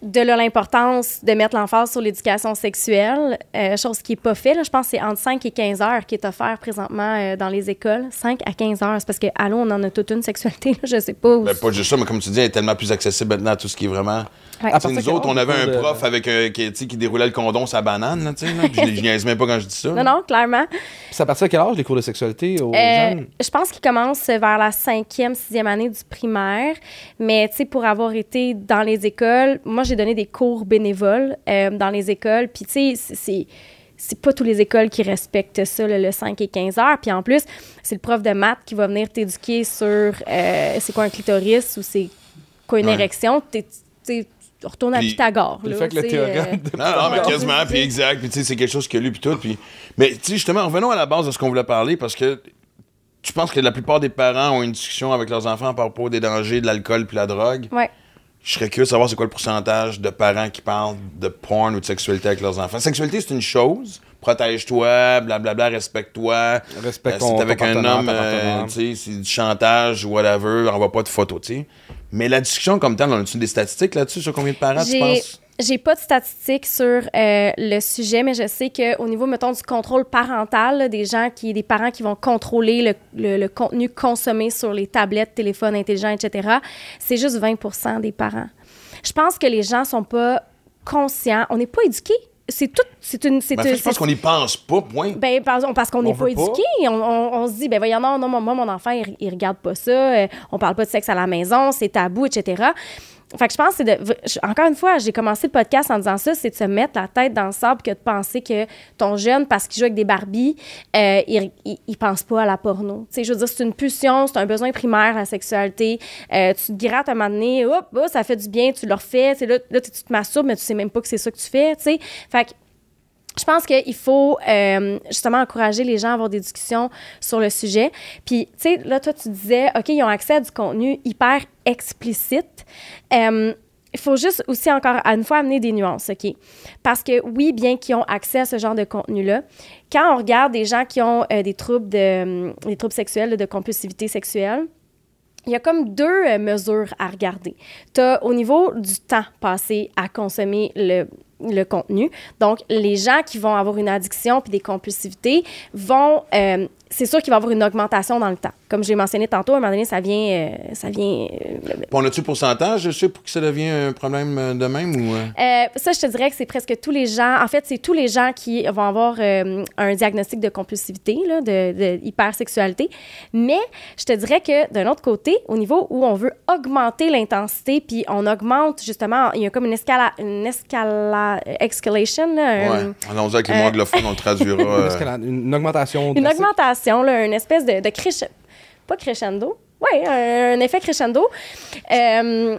de là l'importance de mettre l'emphase sur l'éducation sexuelle, euh, chose qui n'est pas faite. Je pense que c'est entre 5 et 15 heures qui est offert présentement euh, dans les écoles. 5 à 15 heures. C'est parce que, allô, on en a toute une sexualité. là. Je sais pas. où- Ben, pas juste ça, mais comme tu dis, elle est tellement plus accessible maintenant à tout ce qui est vraiment. Ouais. À Tu sais, partir nous autres, on avait un de- prof avec un, qui, tu sais, qui déroulait le condom sa banane, là, tu sais, là. Puis je, niaise même pas quand je dis ça. Non, non, clairement. Puis c'est à partir de quel âge les cours de sexualité aux Euh, jeunes? je pense qu'il commence vers la cinquième, sixième année du primaire. Mais, tu sais, pour avoir été dans les écoles, moi, j'ai donné des cours bénévoles euh, dans les écoles. Puis, tu sais, c'est- c'est... Pas toutes les écoles qui respectent ça, le, le 5 et 15 heures. Puis en plus, c'est le prof de maths qui va venir t'éduquer sur euh, c'est quoi un clitoris ou c'est quoi une Ouais. érection. T'es- retournes à Pythagore. Le là, fait que le théorème euh, de Non, non, mais quasiment, puis exact. Puis tu sais, c'est quelque chose qu'il a lu, puis tout. Puis... Mais tu sais, justement, revenons à la base de ce qu'on voulait parler, parce que tu penses que la plupart des parents ont une discussion avec leurs enfants par rapport des dangers de l'alcool puis la drogue. Ouais. Je serais curieux de savoir c'est quoi le pourcentage de parents qui parlent de porn ou de sexualité avec leurs enfants. Sexualité, c'est une chose. Protège-toi, blablabla, respecte-toi. Respecte Euh, ton- si t'es avec un homme, euh, tu sais, c'est du chantage ou whatever, envoie pas de photos, tu sais. Mais la discussion comme telle, on a-tu des statistiques là-dessus sur combien de parents tu J'ai- penses? J'ai pas de statistiques sur euh, le sujet, mais je sais qu'au niveau, mettons, du contrôle parental, là, des gens qui, des parents qui vont contrôler le, le- le contenu consommé sur les tablettes, téléphones intelligents, etc., c'est juste 20 des parents. Je pense que les gens sont pas conscients. On n'est pas éduqués. C'est tout. C'est une. C'est Ben, je pense qu'on n'y pense pas, point. ben, parce qu'on n'est pas éduqué. On, on- on se dit, ben voyons, non, non, moi, mon enfant, il, il regarde pas ça. euh, on parle pas de sexe à la maison, c'est tabou, etc. Fait je pense que c'est de. Encore une fois, j'ai commencé le podcast en disant ça, c'est de se mettre la tête dans le sable que de penser que ton jeune, parce qu'il joue avec des Barbies, euh, il, il, pense pas à la porno. Tu sais, je veux dire, c'est une pulsion, c'est un besoin primaire, la sexualité. Euh, tu te grattes un moment donné, hop, oh, ça fait du bien, tu le refais. Là, là, tu te masturbes, mais tu sais même pas que c'est ça que tu fais, tu sais. Fait je pense qu'il faut euh, justement encourager les gens à avoir des discussions sur le sujet. Puis, tu sais, là, toi, tu disais, OK, ils ont accès à du contenu hyper explicite. Euh, il faut juste aussi encore une fois amener des nuances, OK? Parce que oui, bien qu'ils ont accès à ce genre de contenu-là, quand on regarde des gens qui ont euh, des troubles de, des troubles sexuels, de compulsivité sexuelle, il y a comme deux euh, mesures à regarder. Tu as au niveau du temps passé à consommer le, contenu. Donc, les gens qui vont avoir une addiction puis des compulsivités vont. euh, c'est sûr qu'il va y avoir une augmentation dans le temps. Comme j'ai mentionné tantôt, à un moment donné, ça vient. euh, ça vient euh, On a-tu le pourcentage, je sais, pour que ça devienne un problème euh, de même ou. euh? euh, ça, je te dirais que c'est presque tous les gens. En fait, c'est tous les gens qui vont avoir euh, un diagnostic de compulsivité, là, de, de hypersexualité. Mais je te dirais que d'un autre côté, au niveau où on veut augmenter l'intensité, puis on augmente justement, il y a comme une escala, une escala, escalation, là, un- Ouais. Allons-y avec les mots anglophones, on le traduira. Une, escalade, une augmentation. une drastique. Augmentation, là, une espèce de, de crescendo. Pas crescendo. Oui, un, un effet crescendo. Euh,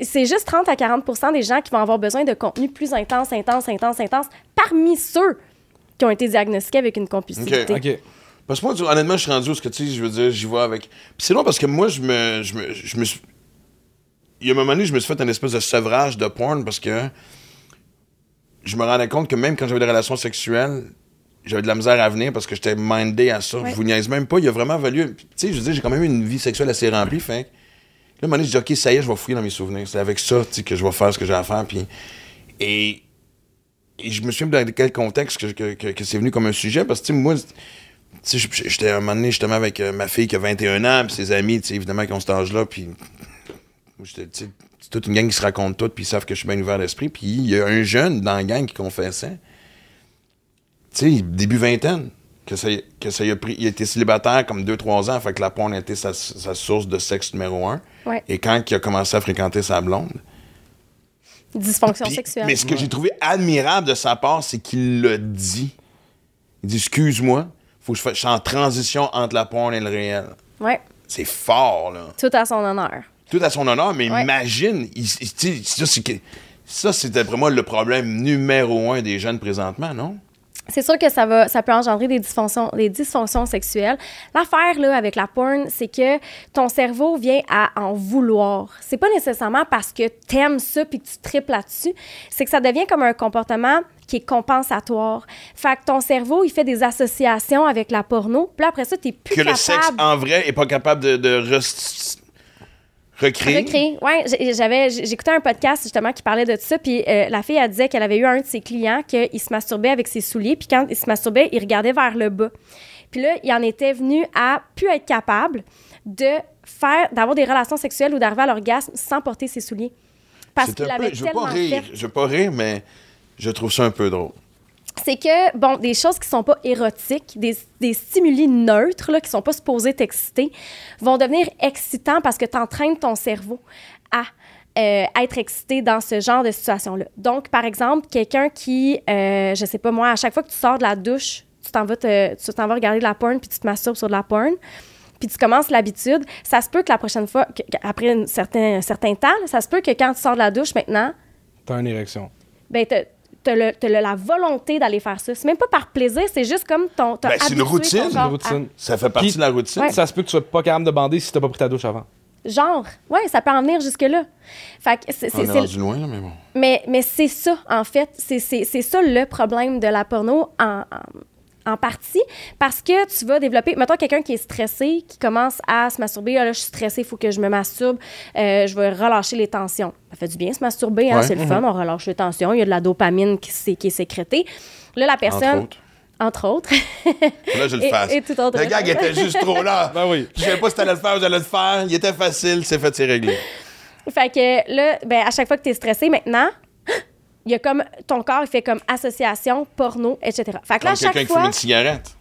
c'est juste 30 à 40 des gens qui vont avoir besoin de contenu plus intense, intense, intense, intense. Parmi ceux qui ont été diagnostiqués avec une compulsivité. Ok. OK. Parce que moi, honnêtement, je suis rendu où ce que tu sais, je veux dire, j'y vais avec. Puis c'est long parce que moi, je me, je me, je me suis. Il y a un moment donné, je me suis fait un espèce de sevrage de porn parce que je me rendais compte que même quand j'avais des relations sexuelles, j'avais de la misère à venir parce que j'étais mindé à ça. Ouais. Je vous niaise même pas. Il a vraiment valu. Tu sais, je veux dire, j'ai quand même eu une vie sexuelle assez remplie. Fait là, à un moment donné, je dis, OK, ça y est, je vais fouiller dans mes souvenirs. C'est avec ça, que je vais faire ce que j'ai à faire. Puis. Et. Et je me souviens dans quel contexte que, que, que- que c'est venu comme un sujet parce que, moi, tu sais, j- j'étais à un moment donné, justement, avec euh, ma fille qui a 21 ans, puis ses amis, tu sais, évidemment, qui ont cet âge-là, puis moi, j'étais, tu sais, c'est toute une gang qui se raconte tout, puis ils savent que je suis bien ouvert d'esprit, puis il y a un jeune dans la gang qui confessait, tu sais, début vingtaine, que ça, que ça y a pris, il était célibataire comme 2-3 ans, fait que la porn était sa, sa source de sexe numéro un, Ouais. et quand il a commencé à fréquenter sa blonde, Dysfonction sexuelle. Mais ce que j'ai trouvé admirable de sa part, c'est qu'il l'a dit. Il dit Excuse-moi, faut que je, fasse- je suis en transition entre la porn et le réel. Ouais. C'est fort, là. Tout à son honneur. Tout à son honneur, mais Ouais. imagine, il- il- ça, c'est d'après moi le problème numéro un des jeunes présentement, non? C'est sûr que ça va, ça peut engendrer des dysfonctions, des dysfonctions sexuelles. L'affaire là avec la porn, c'est que ton cerveau vient à en vouloir. C'est pas nécessairement parce que t'aimes ça puis que tu tripes là-dessus. C'est que ça devient comme un comportement qui est compensatoire. Fait que ton cerveau, il fait des associations avec la porno. Puis après ça, t'es plus Que capable. le sexe en vrai est pas capable de, de recréer? Recréer. J'avais j'écoutais un podcast justement qui parlait de ça puis euh, la fille elle disait qu'elle avait eu un de ses clients qu'il se masturbait avec ses souliers puis quand il se masturbait, il regardait vers le bas. Puis là, il en était venu à plus être capable de faire d'avoir des relations sexuelles ou d'arriver à l'orgasme sans porter ses souliers. Parce qu'il un peu- avait je veux pas rire, fait. je veux pas rire, mais je trouve ça un peu drôle. C'est que, bon, des choses qui sont pas érotiques, des, des stimuli neutres, là, qui sont pas supposés t'exciter, vont devenir excitants parce que tu entraînes ton cerveau à euh, être excité dans ce genre de situation-là. Donc, par exemple, quelqu'un qui, euh, je sais pas moi, à chaque fois que tu sors de la douche, tu t'en vas, te- tu t'en vas regarder de la porn, puis tu te masturbes sur de la porn, puis tu commences l'habitude, ça se peut que la prochaine fois, que- après un certain, un certain temps, là, ça se peut que quand tu sors de la douche maintenant, T'as une érection. ben, t'as, t'as le- le- la volonté d'aller faire ça. C'est même pas par plaisir, c'est juste comme ton. Ben, c'est une routine, une routine. Ça fait partie Puis- de la routine. Ouais. Ça se peut que tu sois pas capable de bander si t'as pas pris ta douche avant. genre, ouais, ça peut en venir jusque-là. Fait que c'est, On est rendu loin, là, mais bon. mais, mais c'est ça, en fait. C'est, c'est, c'est ça le problème de la porno en, en, en partie. Parce que tu vas développer. Mettons quelqu'un qui est stressé, qui commence à se masturber. Ah, là, je suis stressé, il faut que je me masturbe. Euh, je vais relâcher les tensions. Ça fait du bien se masturber, hein, Ouais. c'est le fun. On relâche les tensions. Il y a de la dopamine qui, est sécrétée. Là, la personne. autres. Entre autres. Là, je le Et- fasse. et tout autre le gag était juste trop là. Ben oui. Je savais pas si t'allais le faire ou j'allais le faire. Il était facile, c'est fait, c'est réglé. Fait que là, ben, à chaque fois que tu es stressé maintenant, il y a comme ton corps il fait comme association, porno, etc. Fait que là, Comme chaque quelqu'un qui fois. fume une cigarette.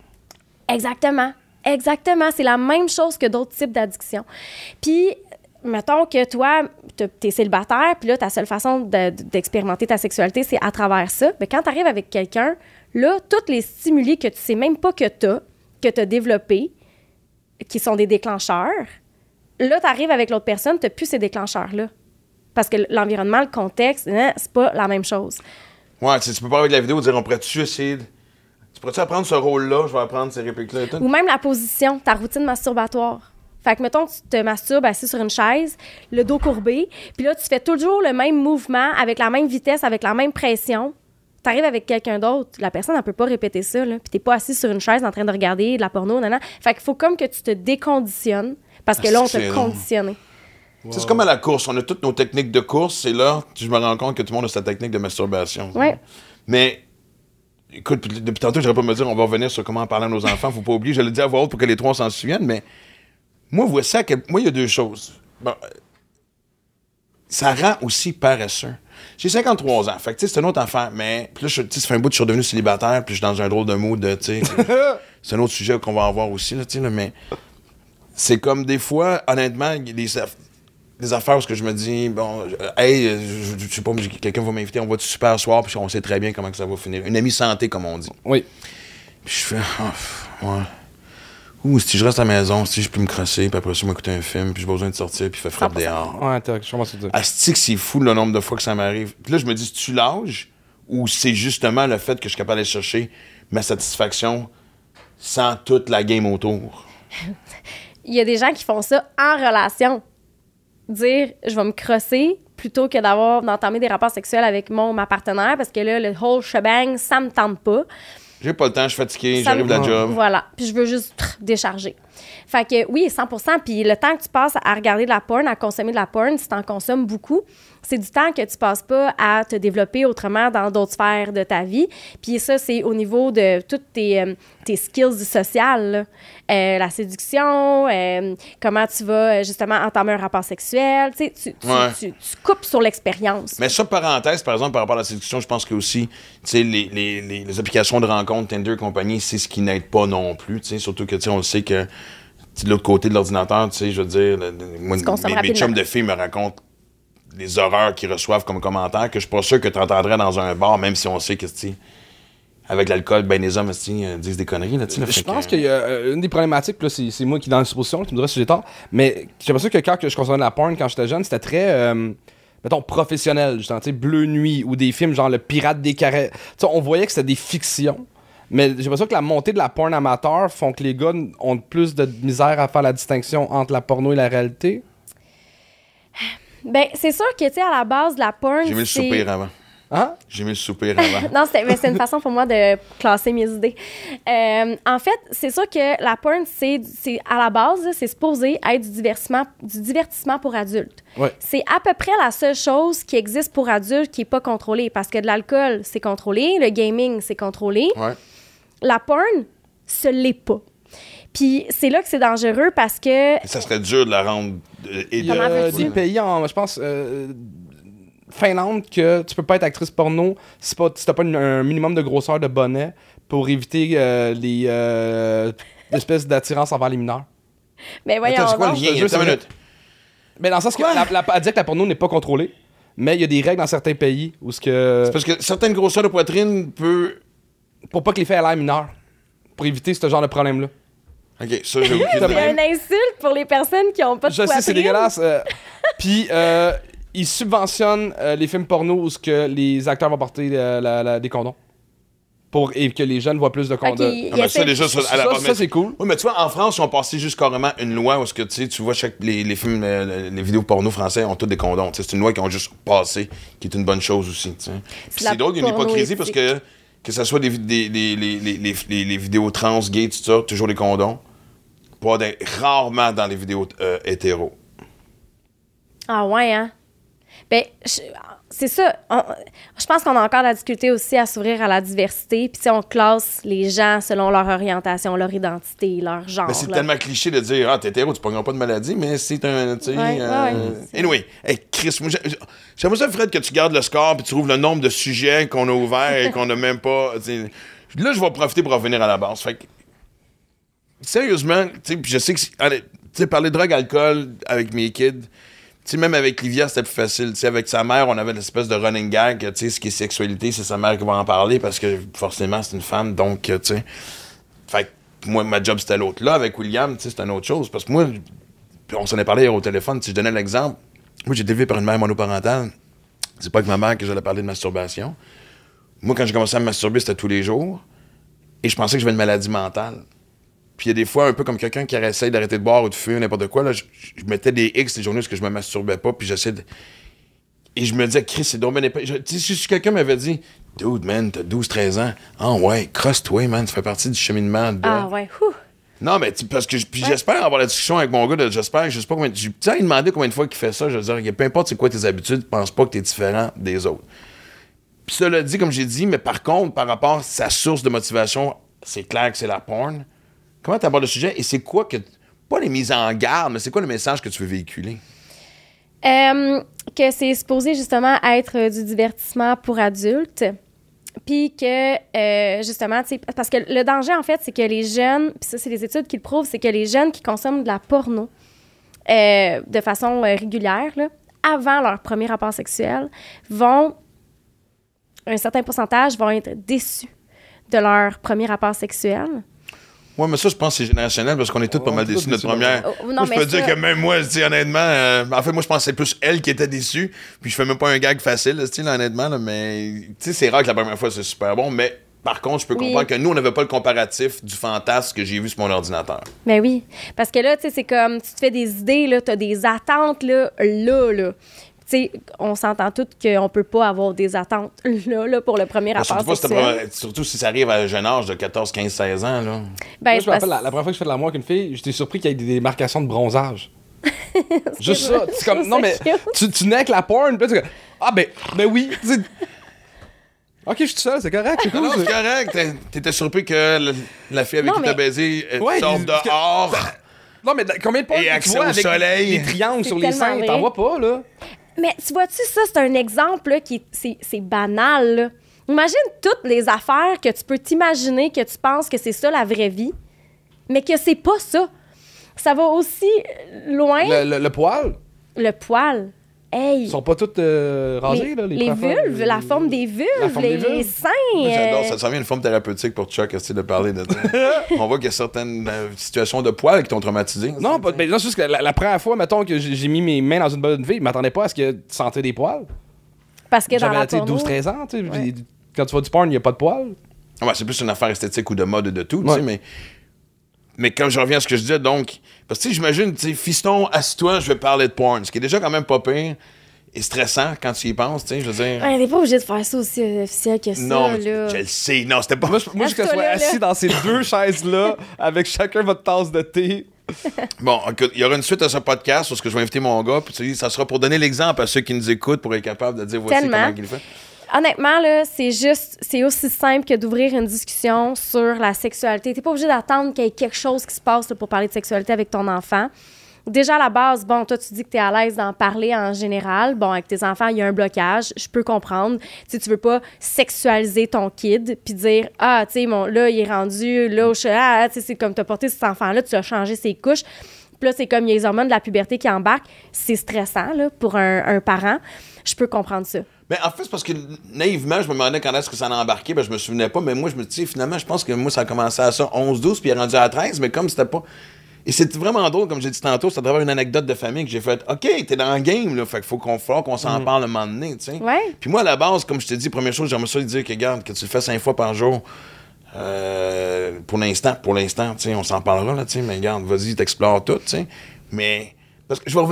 Exactement. Exactement. C'est la même chose que d'autres types d'addictions. Puis, mettons que toi, tu es célibataire, puis là, ta seule façon de- d'expérimenter ta sexualité, c'est à travers ça. Mais quand tu arrives avec quelqu'un, là, tous les stimuli que tu sais même pas que tu as, que tu as développés, qui sont des déclencheurs, là, tu arrives avec l'autre personne, tu plus ces déclencheurs-là. Parce que l'environnement, le contexte, hein, c'est pas la même chose. Ouais, tu peux pas avec la vidéo dire on pourrait-tu essayer de. Tu pourrais-tu apprendre ce rôle-là? Je vais apprendre ces répliques-là et tout. Ou même la position, ta routine masturbatoire. Fait que, mettons, tu te masturbes assis sur une chaise, le dos courbé, puis là, tu fais toujours le même mouvement, avec la même vitesse, avec la même pression. Tu arrives avec quelqu'un d'autre, la personne, elle peut pas répéter ça, là. Puis t'es pas assis sur une chaise en train de regarder de la porno, nan, nan. Fait qu'il faut comme que tu te déconditionnes, parce que Ah, là, on t'a long. conditionné. C'est comme à la course. On a toutes nos techniques de course. Et là, je me rends compte que tout le monde a sa technique de masturbation. Ouais. Mais, écoute, puis depuis tantôt, je pas me dire on va revenir sur comment en parler à nos enfants. Faut pas oublier. Je le dis à voix haute pour que les trois s'en souviennent. Mais moi, vois ça. que- Moi, il y a deux choses. Bon, ça rend aussi paresseux. J'ai 53 ans. Fait que, tu sais, c'est une autre affaire. Mais, puis là, je- ça fait un bout que je suis redevenu célibataire. Puis je suis dans un drôle de mood, c'est un autre sujet qu'on va avoir aussi, là, là, mais c'est comme des fois, honnêtement, a des, aff- des affaires où je me dis, bon, hey, je, je- je sais pas, mais quelqu'un va m'inviter, on va du super soir, puis on sait très bien comment que ça va finir. Une amie santé, comme on dit. Oui. Puis je fais, ah, pff, ouais. Ou si je reste à la maison, si je peux me crosser, puis après ça, m'écouter un film, puis j'ai besoin de sortir, puis fait frappe 100%. dehors. Ouais, t'as, je commence à te dire. Asti que c'est fou le nombre de fois que ça m'arrive. Puis là, je me dis, tu lâches ou c'est justement le fait que je suis capable d'aller chercher ma satisfaction sans toute la game autour? Il y a des gens qui font ça en relation. Dire, je vais me crosser plutôt que d'avoir d'entamer des rapports sexuels avec mon ma partenaire parce que là, le whole shebang, ça me tente pas. J'ai pas le temps, je suis fatigué, Ça j'arrive de la job. Voilà. Puis je veux juste décharger. Fait que oui, 100% Puis le temps que tu passes à regarder de la porn, à consommer de la porn, si tu en consommes beaucoup, c'est du temps que tu passes pas à te développer autrement dans d'autres sphères de ta vie. Puis ça, c'est au niveau de toutes tes, euh, tes skills du social. là. Euh, la séduction, euh, comment tu vas justement entamer un rapport sexuel. Tu, sais, tu, tu, Ouais. tu- tu coupes sur l'expérience. Mais ça, parenthèse, par exemple, par rapport à la séduction, je pense que aussi, les, les, les, applications de rencontres, Tinder et compagnie, c'est ce qui n'aide pas non plus, surtout que, on le sait que, de l'autre côté de l'ordinateur, tu sais, je veux dire, le- le- moi, mes, mes chums de filles me racontent les horreurs qu'ils reçoivent comme commentaires que je suis pas sûr que tu entendrais dans un bar, même si on sait que, tu avec l'alcool, ben les hommes, euh, disent des conneries, là, Je pense qu'il y a euh, une des problématiques, c'est c'est moi qui est dans la supposition, tu me diras si j'ai tort, mais j'ai l'impression que quand que je consommais de la porn quand j'étais jeune, c'était très, euh, mettons, professionnel, justement, tu sais, Bleu Nuit ou des films genre Le Pirate des Carrés. Tu sais, on voyait que c'était des fictions. Mais j'ai l'impression que la montée de la porn amateur font que les gars ont plus de misère à faire la distinction entre la porno et la réalité. Ben, c'est sûr que, tu sais, à la base de la porn. J'ai mis le soupir avant. Hein? J'ai mis le soupir avant. Non, c'est une façon pour moi de classer mes idées. Euh, en fait, c'est sûr que la porn, c'est c'est- à la base, c'est supposé être du divertissement, du divertissement pour adultes. Ouais. C'est à peu près la seule chose qui existe pour adultes qui n'est pas contrôlée. Parce que de l'alcool, c'est contrôlé, le gaming, c'est contrôlé. Ouais. La porn, ce l'est pas. Puis c'est là que c'est dangereux parce que Ça serait dur de la rendre. euh, Il y a des pays en, je pense, euh, Finlande, que tu peux pas être actrice porno si, pas, si t'as pas une- un minimum de grosseur de bonnet pour éviter euh, les euh, espèces d'attirance envers les mineurs. ben voyons Attends, c'est quoi le lien? je te jure, Attends une minute. Mais dans le sens que la, la, elle dit que la porno n'est pas contrôlée, mais il y a des règles dans certains pays où ce que C'est parce que certaines grosseurs de poitrine peut. Pour pas que les faits aient l'air mineurs, pour éviter ce genre de problème-là. Ok, ça, j'ai T'as C'est une insulte pour les personnes qui n'ont pas de Je sais, c'est dégueulasse. euh, Puis, euh, ils subventionnent euh, les films porno où ce que les acteurs vont porter euh, la- la- des condoms. Pour, et que les jeunes voient plus de Ok, condoms. il Ah, ben, ça, déjà, ça, à la Ça, ça, c'est cool. Oui, mais tu vois, en France, ils ont passé juste carrément une loi où ce que, tu sais, tu vois, chaque, les, les films, euh, les vidéos porno français ont tous des condoms. Tu sais, C'est une loi qu'ils ont juste passé, qui est une bonne chose aussi. tu sais. Puis la c'est drôle, il y a une porno hypocrisie parce que, que ce soit des, des, les, les, les, les- les vidéos trans, gays, tout ça, toujours des condoms. Pas rarement dans les vidéos euh, hétéros. Ah ouais, hein? Ben, je- c'est ça. On- je pense qu'on a encore la difficulté aussi à s'ouvrir à la diversité. Puis si on classe les gens selon leur orientation, leur identité, leur genre. Mais c'est tellement cliché de dire Ah, t'es hétéro, tu prendras pas de maladie, mais c'est un. Ouais, euh, ouais, ouais. Anyway, hey, Chris, j'aimerais ça, Fred, que tu gardes le score puis tu trouves le nombre de sujets qu'on a ouverts et qu'on n'a même pas. Là, je vais profiter pour revenir à la base. Fait que, sérieusement, tu sais, puis je sais que. allez, Tu sais, parler de drogue, alcool avec mes kids. Sais, même avec Livia, c'était plus facile. Avec sa mère, on avait l'espèce de running gag. Tu sais, ce qui est sexualité, c'est sa mère qui va en parler parce que forcément, c'est une femme. Donc, tu sais. Fait moi, ma job, c'était l'autre. Là, avec William, tu sais, c'est une autre chose. Parce que moi, on s'en est parlé hier au téléphone. Si je donnais l'exemple, moi, j'ai été élevé par une mère monoparentale. C'est pas avec ma mère que j'allais parler de masturbation. Moi, quand j'ai commencé à me masturber, c'était tous les jours. Et je pensais que j'avais une maladie mentale. Puis il y a des fois, un peu comme quelqu'un qui essaye d'arrêter de boire ou de fumer, n'importe quoi, là, je, je mettais des X les journées où je me masturbais pas, puis j'essaie de. Et je me disais, Chris, c'est donc bien épais. Je- tu sais, Si quelqu'un m'avait dit, Dude, man, t'as 12-13 ans. Ah ouais, crosse-toi, man, ça fait partie du cheminement de. Ah ouais, ouh. Non, mais tu- parce que j'espère avoir la discussion avec mon gars. J'espère, je sais pas combien. Tu sais, il demandait combien de fois qu'il fait ça. Je veux dire, peu importe c'est quoi tes habitudes, pense pas que t'es différent des autres. Puis cela dit, comme j'ai dit, mais par contre, par rapport à sa source de motivation, c'est clair que c'est la porn. Comment tu le sujet et c'est quoi que. Pas les mises en garde, mais c'est quoi le message que tu veux véhiculer? Euh, que c'est supposé justement être du divertissement pour adultes. Puis que, euh, justement, parce que le danger, en fait, c'est que les jeunes, puis ça, c'est les études qui le prouvent, c'est que les jeunes qui consomment de la porno euh, de façon régulière, là, avant leur premier rapport sexuel, vont, un certain pourcentage, vont être déçus de leur premier rapport sexuel. Ouais, mais ça, je pense que c'est générationnel parce qu'on est tous pas mal déçus de notre première. Oh, non, moi, je mais peux ça- dire que même moi, tu sais, honnêtement, euh, en fait, moi, je pense que c'est plus elle qui était déçue. Puis je fais même pas un gag facile, là, tu sais, là, honnêtement, là, mais tu sais, c'est rare que la première fois, c'est super bon. Mais par contre, je peux Oui. comprendre que nous, on n'avait pas le comparatif du fantasme que j'ai vu sur mon ordinateur. Ben oui. Parce que là, tu sais, c'est comme, tu te fais des idées, là, t'as des attentes, là, là, là. Tu sais, on s'entend tous qu'on peut pas avoir des attentes là, là, pour le premier rapport surtout, pas si t'as sexuel. pas- surtout si ça arrive à un jeune âge de 14, 15, 16 ans, là. Ben, Moi, je me rappelle, la, première fois que je fais de l'amour avec une fille, j'étais surpris qu'il y ait des démarcations de bronzage. Juste ça. C'est comme, Je non, mais cute. tu, tu nais avec la porn, puis là, tu dis, ah, ben, ben oui. Ok, je suis tout seul, c'est correct, c'est cool. correct. T'étais surpris que le- la fille avec Non, qui t'as mais- baisé euh, Ouais, sorte dehors. Non, mais combien de porn Et que tu accès vois avec soleil. des triangles sur les seins? T'en vois pas, là? Mais tu vois-tu, ça, c'est un exemple là, qui est- c'est, c'est banal. là. Imagine toutes les affaires que tu peux t'imaginer que tu penses que c'est ça la vraie vie, mais que c'est pas ça. Ça va aussi loin, le, Le, le- le poil, poil. Hey! ils sont pas tous euh, rasés, les, là, les, les vulves, les- la forme des vulves, La forme les, des vulves. les seins. J'adore, euh, ça s'en vient une forme thérapeutique pour Chuck, essayer de parler de ça. On voit qu'il y a certaines euh, situations de poils qui t'ont traumatisé. Non, pas, mais non, c'est juste que la, la première fois, mettons, que j'ai mis mes mains dans une bonne fille, je m'attendais pas à ce que tu sentais des poils. parce que dans J'avais la porno, 12-13 ans, tu sais. Ouais. puis Quand tu vois du porn, il n'y a pas de poils. Ouais, c'est plus une affaire esthétique ou de mode et de tout, tu Ouais. sais, mais. Mais quand je reviens à ce que je disais, donc. Parce que, tu sais, j'imagine, tu sais, fiston, assis-toi, je vais parler de porn. Ce qui est déjà quand même pas pire et stressant quand tu y penses, tu sais, je veux dire. Ouais, t'es pas obligé de faire ça aussi euh, officiel que ça, non, mais là. je le sais. Non, c'était pas. Moi, je, moi, je que sois assis dans ces deux chaises-là, avec chacun votre tasse de thé. Bon, écoute, il y aura une suite à ce podcast où ce que je vais inviter mon gars, puis ça sera pour donner l'exemple à ceux qui nous écoutent pour être capable de dire voici Tellement. comment il fait. Honnêtement, c'est juste, c'est aussi simple que d'ouvrir une discussion sur la sexualité. T'es pas obligé d'attendre qu'il y ait quelque chose qui se passe pour parler de sexualité avec ton enfant. Déjà, à la base, bon, toi, tu dis que tu es à l'aise d'en parler en général. Bon, avec tes enfants, il y a un blocage. Je peux comprendre. Tu tu veux pas sexualiser ton kid puis dire, ah, tu sais, mon, là, il est rendu, là, où je ah, tu sais, c'est comme t'as porté cet enfant-là, tu as changé ses couches. Puis là, c'est comme il y a les hormones de la puberté qui embarquent. C'est stressant, pour un parent. Je peux comprendre ça. Mais en fait, c'est parce que naïvement, je me demandais quand est-ce que ça en a embarqué, ben, je me souvenais pas, mais moi, je me dis, finalement, je pense que moi, ça a commencé à ça 11-12, puis il est rendu à 13, mais comme c'était pas. Et c'est vraiment drôle, comme j'ai dit tantôt, c'est à travers une anecdote de famille que j'ai fait OK, t'es dans le game, là, fait qu'il faut qu'on qu'on s'en parle un moment donné, tu sais. Ouais. Puis moi, à la base, comme je t'ai dit, première chose, j'aimerais ça lui dire que, regarde, que tu le fais cinq fois par jour, euh, pour l'instant, pour l'instant, tu sais, on s'en parlera, là, tu sais, mais regarde, vas-y, t'explores tout, tu sais. Mais, parce que je vais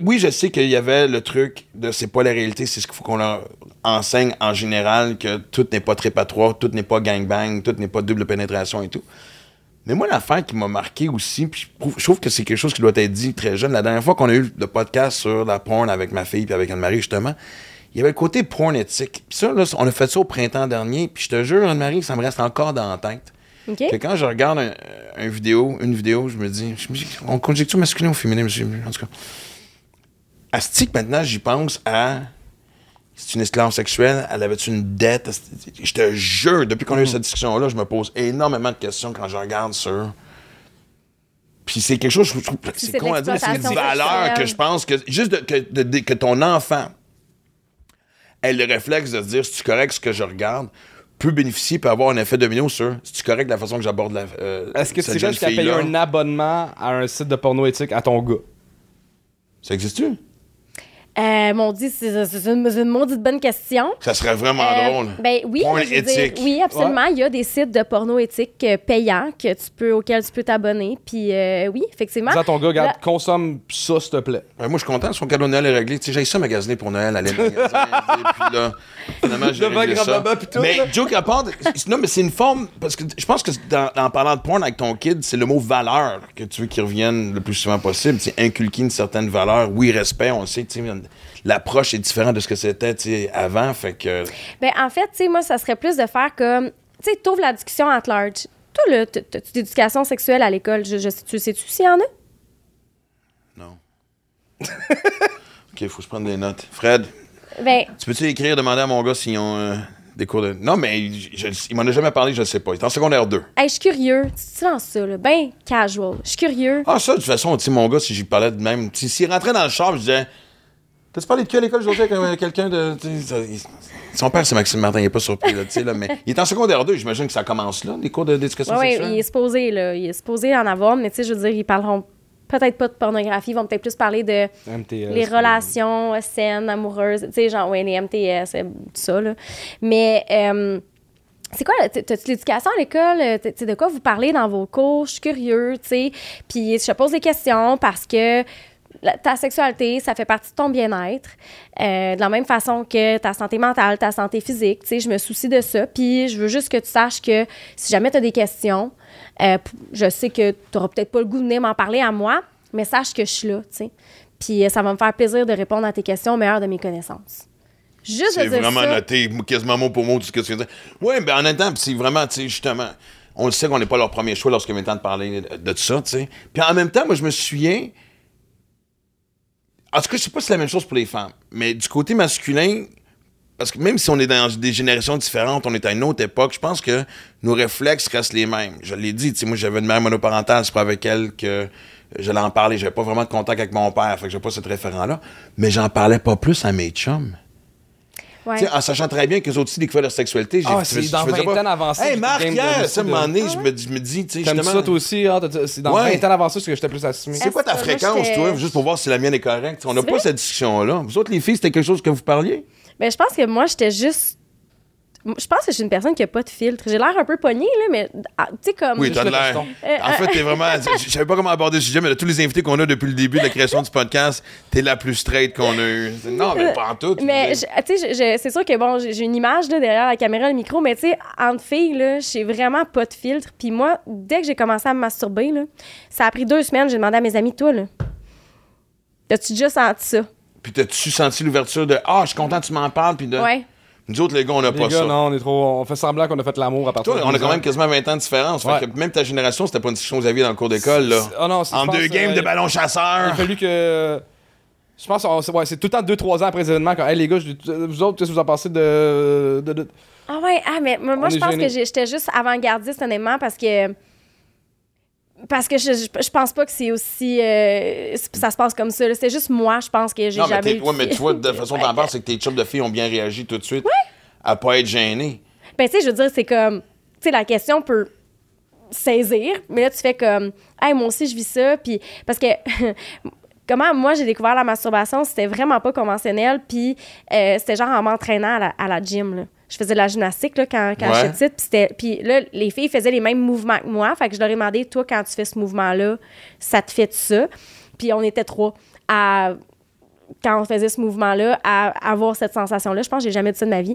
Oui, je sais qu'il y avait le truc de c'est pas la réalité, c'est ce qu'il faut qu'on leur enseigne en général, que tout n'est pas trépatoire, tout n'est pas gangbang, tout n'est pas double pénétration et tout. Mais moi, l'affaire qui m'a marqué aussi, puis je trouve, que c'est quelque chose qui doit être dit très jeune. La dernière fois qu'on a eu le podcast sur la porn avec ma fille puis avec Anne-Marie, justement, il y avait le côté porn éthique. Puis ça, là, on a fait ça au printemps dernier, puis je te jure, Anne-Marie, ça me reste encore dans la tête. Que quand je regarde un, un vidéo, une vidéo, je me dis, je me dis, on conjecture masculin ou féminin, en tout cas. Asti que maintenant, j'y pense à. C'est une esclave sexuelle, elle avait une dette? Je te jure, depuis qu'on a eu cette discussion-là, je me pose énormément de questions quand je regarde sur. Puis c'est quelque chose, je trouve, c'est c'est con à dire, mais c'est une valeur que je pense que. Juste de- que, de- de- que ton enfant ait le réflexe de se dire, c'est correct ce que je regarde, peut bénéficier, peut avoir un effet domino sur, c'est correct la façon que j'aborde la. euh, Est-ce que cette tu irais jusqu'à payer fille-là? un abonnement à un site de porno éthique à ton gars? Ça existe-tu? Euh, mon Dieu, c'est c'est une, c'est une maudite bonne question. Ça serait vraiment Euh, drôle. Ben oui, je dire, éthique. oui, absolument. Il y a des sites de porno éthique euh, payants que tu peux, auxquels tu peux t'abonner. Puis euh, oui, effectivement. Dis à ton gars, regarde, Là- consomme ça, s'il te plaît. Ouais, moi, je suis content, son cadeau de Noël est réglé. Tu sais, j'ai ça magasiner pour Noël, aller et puis là, finalement, j'ai réglé ça. tout, Mais. Joe Capard, non, mais c'est une forme, parce que je pense que dans, en parlant de porn avec ton kid, c'est le mot valeur que tu veux qu'il revienne le plus souvent possible. Tu sais, inculquer une certaine valeur. Oui, respect, on le sait, tu sais, l'approche est différente de ce que c'était, avant, fait que... Ben, en fait, tu sais, moi, ça serait plus de faire comme. Tu sais, t'ouvres la discussion at large. Toi, là, t- t'as-tu d'éducation sexuelle à l'école? Je, je, tu sais-tu s'il y en a? Non. OK, faut que je prenne des notes. Fred, Ben, tu peux-tu écrire, demander à mon gars s'ils ont euh, des cours de... Non, mais je- je- il m'en a jamais parlé, je le sais pas. Il est en secondaire 2. hey, je suis curieux. Tu te lances ça, là. Ben, casual. Je suis curieux. Ah, ça, de toute façon, tu sais, mon gars, si j'y parlais de même, si- s'il rentrait dans le char, je disais, T'as-tu parlé de qui à l'école aujourd'hui avec euh, quelqu'un de. tu Son père, c'est Maxime Martin, il n'est pas surpris, là, tu sais, là, mais il est en secondaire 2, j'imagine que ça commence là, les cours de- d'éducation Oui, sexuelle? il est supposé, là. Il est supposé en avoir, mais tu sais, je veux dire, ils parleront peut-être pas de pornographie, ils vont peut-être plus parler de MTS. les relations euh, saines, amoureuses, tu sais, genre, ouais, les MTS, euh, tout ça, là. Mais, euh, c'est quoi, t'as-tu l'éducation à l'école? Tu sais, de quoi vous parlez dans vos cours? Je suis curieux, tu sais. Puis je te pose des questions parce que la- ta sexualité, ça fait partie de ton bien-être. Euh, de la même façon que ta santé mentale, ta santé physique, tu sais, je me soucie de ça. Puis je veux juste que tu saches que si jamais tu as des questions, euh, je sais que tu n'auras peut-être pas le goût de venir m'en parler à moi, mais sache que je suis là, tu sais. Puis euh, ça va me faire plaisir de répondre à tes questions au meilleur de mes connaissances. Juste C'est vraiment ça. noté, quasiment mot pour mot, tout ce que tu dire. Oui, ben en même temps, c'est vraiment, tu sais, justement, on le sait qu'on n'est pas leur premier choix lorsqu'il le temps de parler de, de ça, tu sais. Puis en même temps, moi, je me souviens. En tout cas, je sais pas si c'est la même chose pour les femmes, mais du côté masculin, parce que même si on est dans des générations différentes, on est à une autre époque, je pense que nos réflexes restent les mêmes. Je l'ai dit, moi, j'avais une mère monoparentale, c'est pas avec elle que j'allais en parler. J'avais pas vraiment de contact avec mon père, fait que j'ai pas ce référent-là. Mais j'en parlais pas plus à mes chums. Ouais. En sachant très bien que les autres aussi découvraient leur sexualité, j'ai Ah, je c'est dans je me disais 20 pas, ans avancé, Hey, Marc, hier, ça, moment donné, je me, je me dis, tu sais, justement. ça toi aussi, hein? T'as- t'as- C'est dans Ouais. 20 ans avancé que j'étais plus assumé. C'est quoi ta fréquence, toi, juste pour voir si la mienne est correcte? On n'a pas cette discussion-là. Vous autres, les filles, c'était quelque chose que vous parliez? Ben, je pense que moi, j'étais juste. Je pense que je suis une personne qui a pas de filtre. J'ai l'air un peu pognée, là, mais ah, tu sais, comme. Oui, t'as de le l'air. Euh, En fait, t'es vraiment. Je savais pas comment aborder ce sujet, mais de tous les invités qu'on a depuis le début de la création du podcast, t'es la plus straight qu'on a eue. Non, mais pas en tout. Mais tu sais, c'est sûr que bon, j'ai une image là, derrière la caméra, le micro, mais tu sais, entre filles, là, j'ai vraiment pas de filtre. Puis moi, dès que j'ai commencé à me masturber, là, ça a pris deux semaines. J'ai demandé à mes amis, toi, là, as-tu déjà senti ça? Puis t'as-tu senti l'ouverture de Ah, je suis content que tu m'en parles, puis de. Ouais. Nous autres, les gars, on n'a Les pas gars, ça. non, on est trop. On fait semblant qu'on a fait l'amour à partir Toi, de on a 12 quand ans. même quasiment 20 ans de différence. Fait que même ta génération, c'était pas une discussion que vous aviez dans le cours d'école, là. Ah non, c'est- en deux games euh, de ballon Il a chasseur. fallu que. Je pense que ouais, c'est tout le temps 2-3 ans après les événements. Quand, hey, les gars, je- vous autres, qu'est-ce que vous en pensez de. de- de- Ah ouais, ah, mais moi, je pense que j'étais juste avant-gardiste, honnêtement, parce que. Parce que je, je, je pense pas que c'est aussi. euh, ça se passe comme ça. C'est juste moi, je pense que j'ai mais, jamais. eu ouais, mais tu vois, de façon t'en Ouais. parles, c'est que tes chums de filles ont bien réagi tout de suite à pas être gênés. Ben, tu sais, je veux dire, c'est comme. Tu sais, la question peut saisir, mais là, tu fais comme. Hey, moi aussi, je vis ça. Puis. Parce que. Comment moi j'ai découvert la masturbation, c'était vraiment pas conventionnel. Puis euh, c'était genre en m'entraînant à la, à la gym. là. Je faisais de la gymnastique là, quand, quand Ouais. j'étais petite. Puis là, les filles faisaient les mêmes mouvements que moi. Fait que je leur ai demandé, toi, quand tu fais ce mouvement-là, ça te fait ça? Puis on était trois à quand on faisait ce mouvement-là, à avoir cette sensation-là. Je pense que j'ai jamais dit ça de ma vie.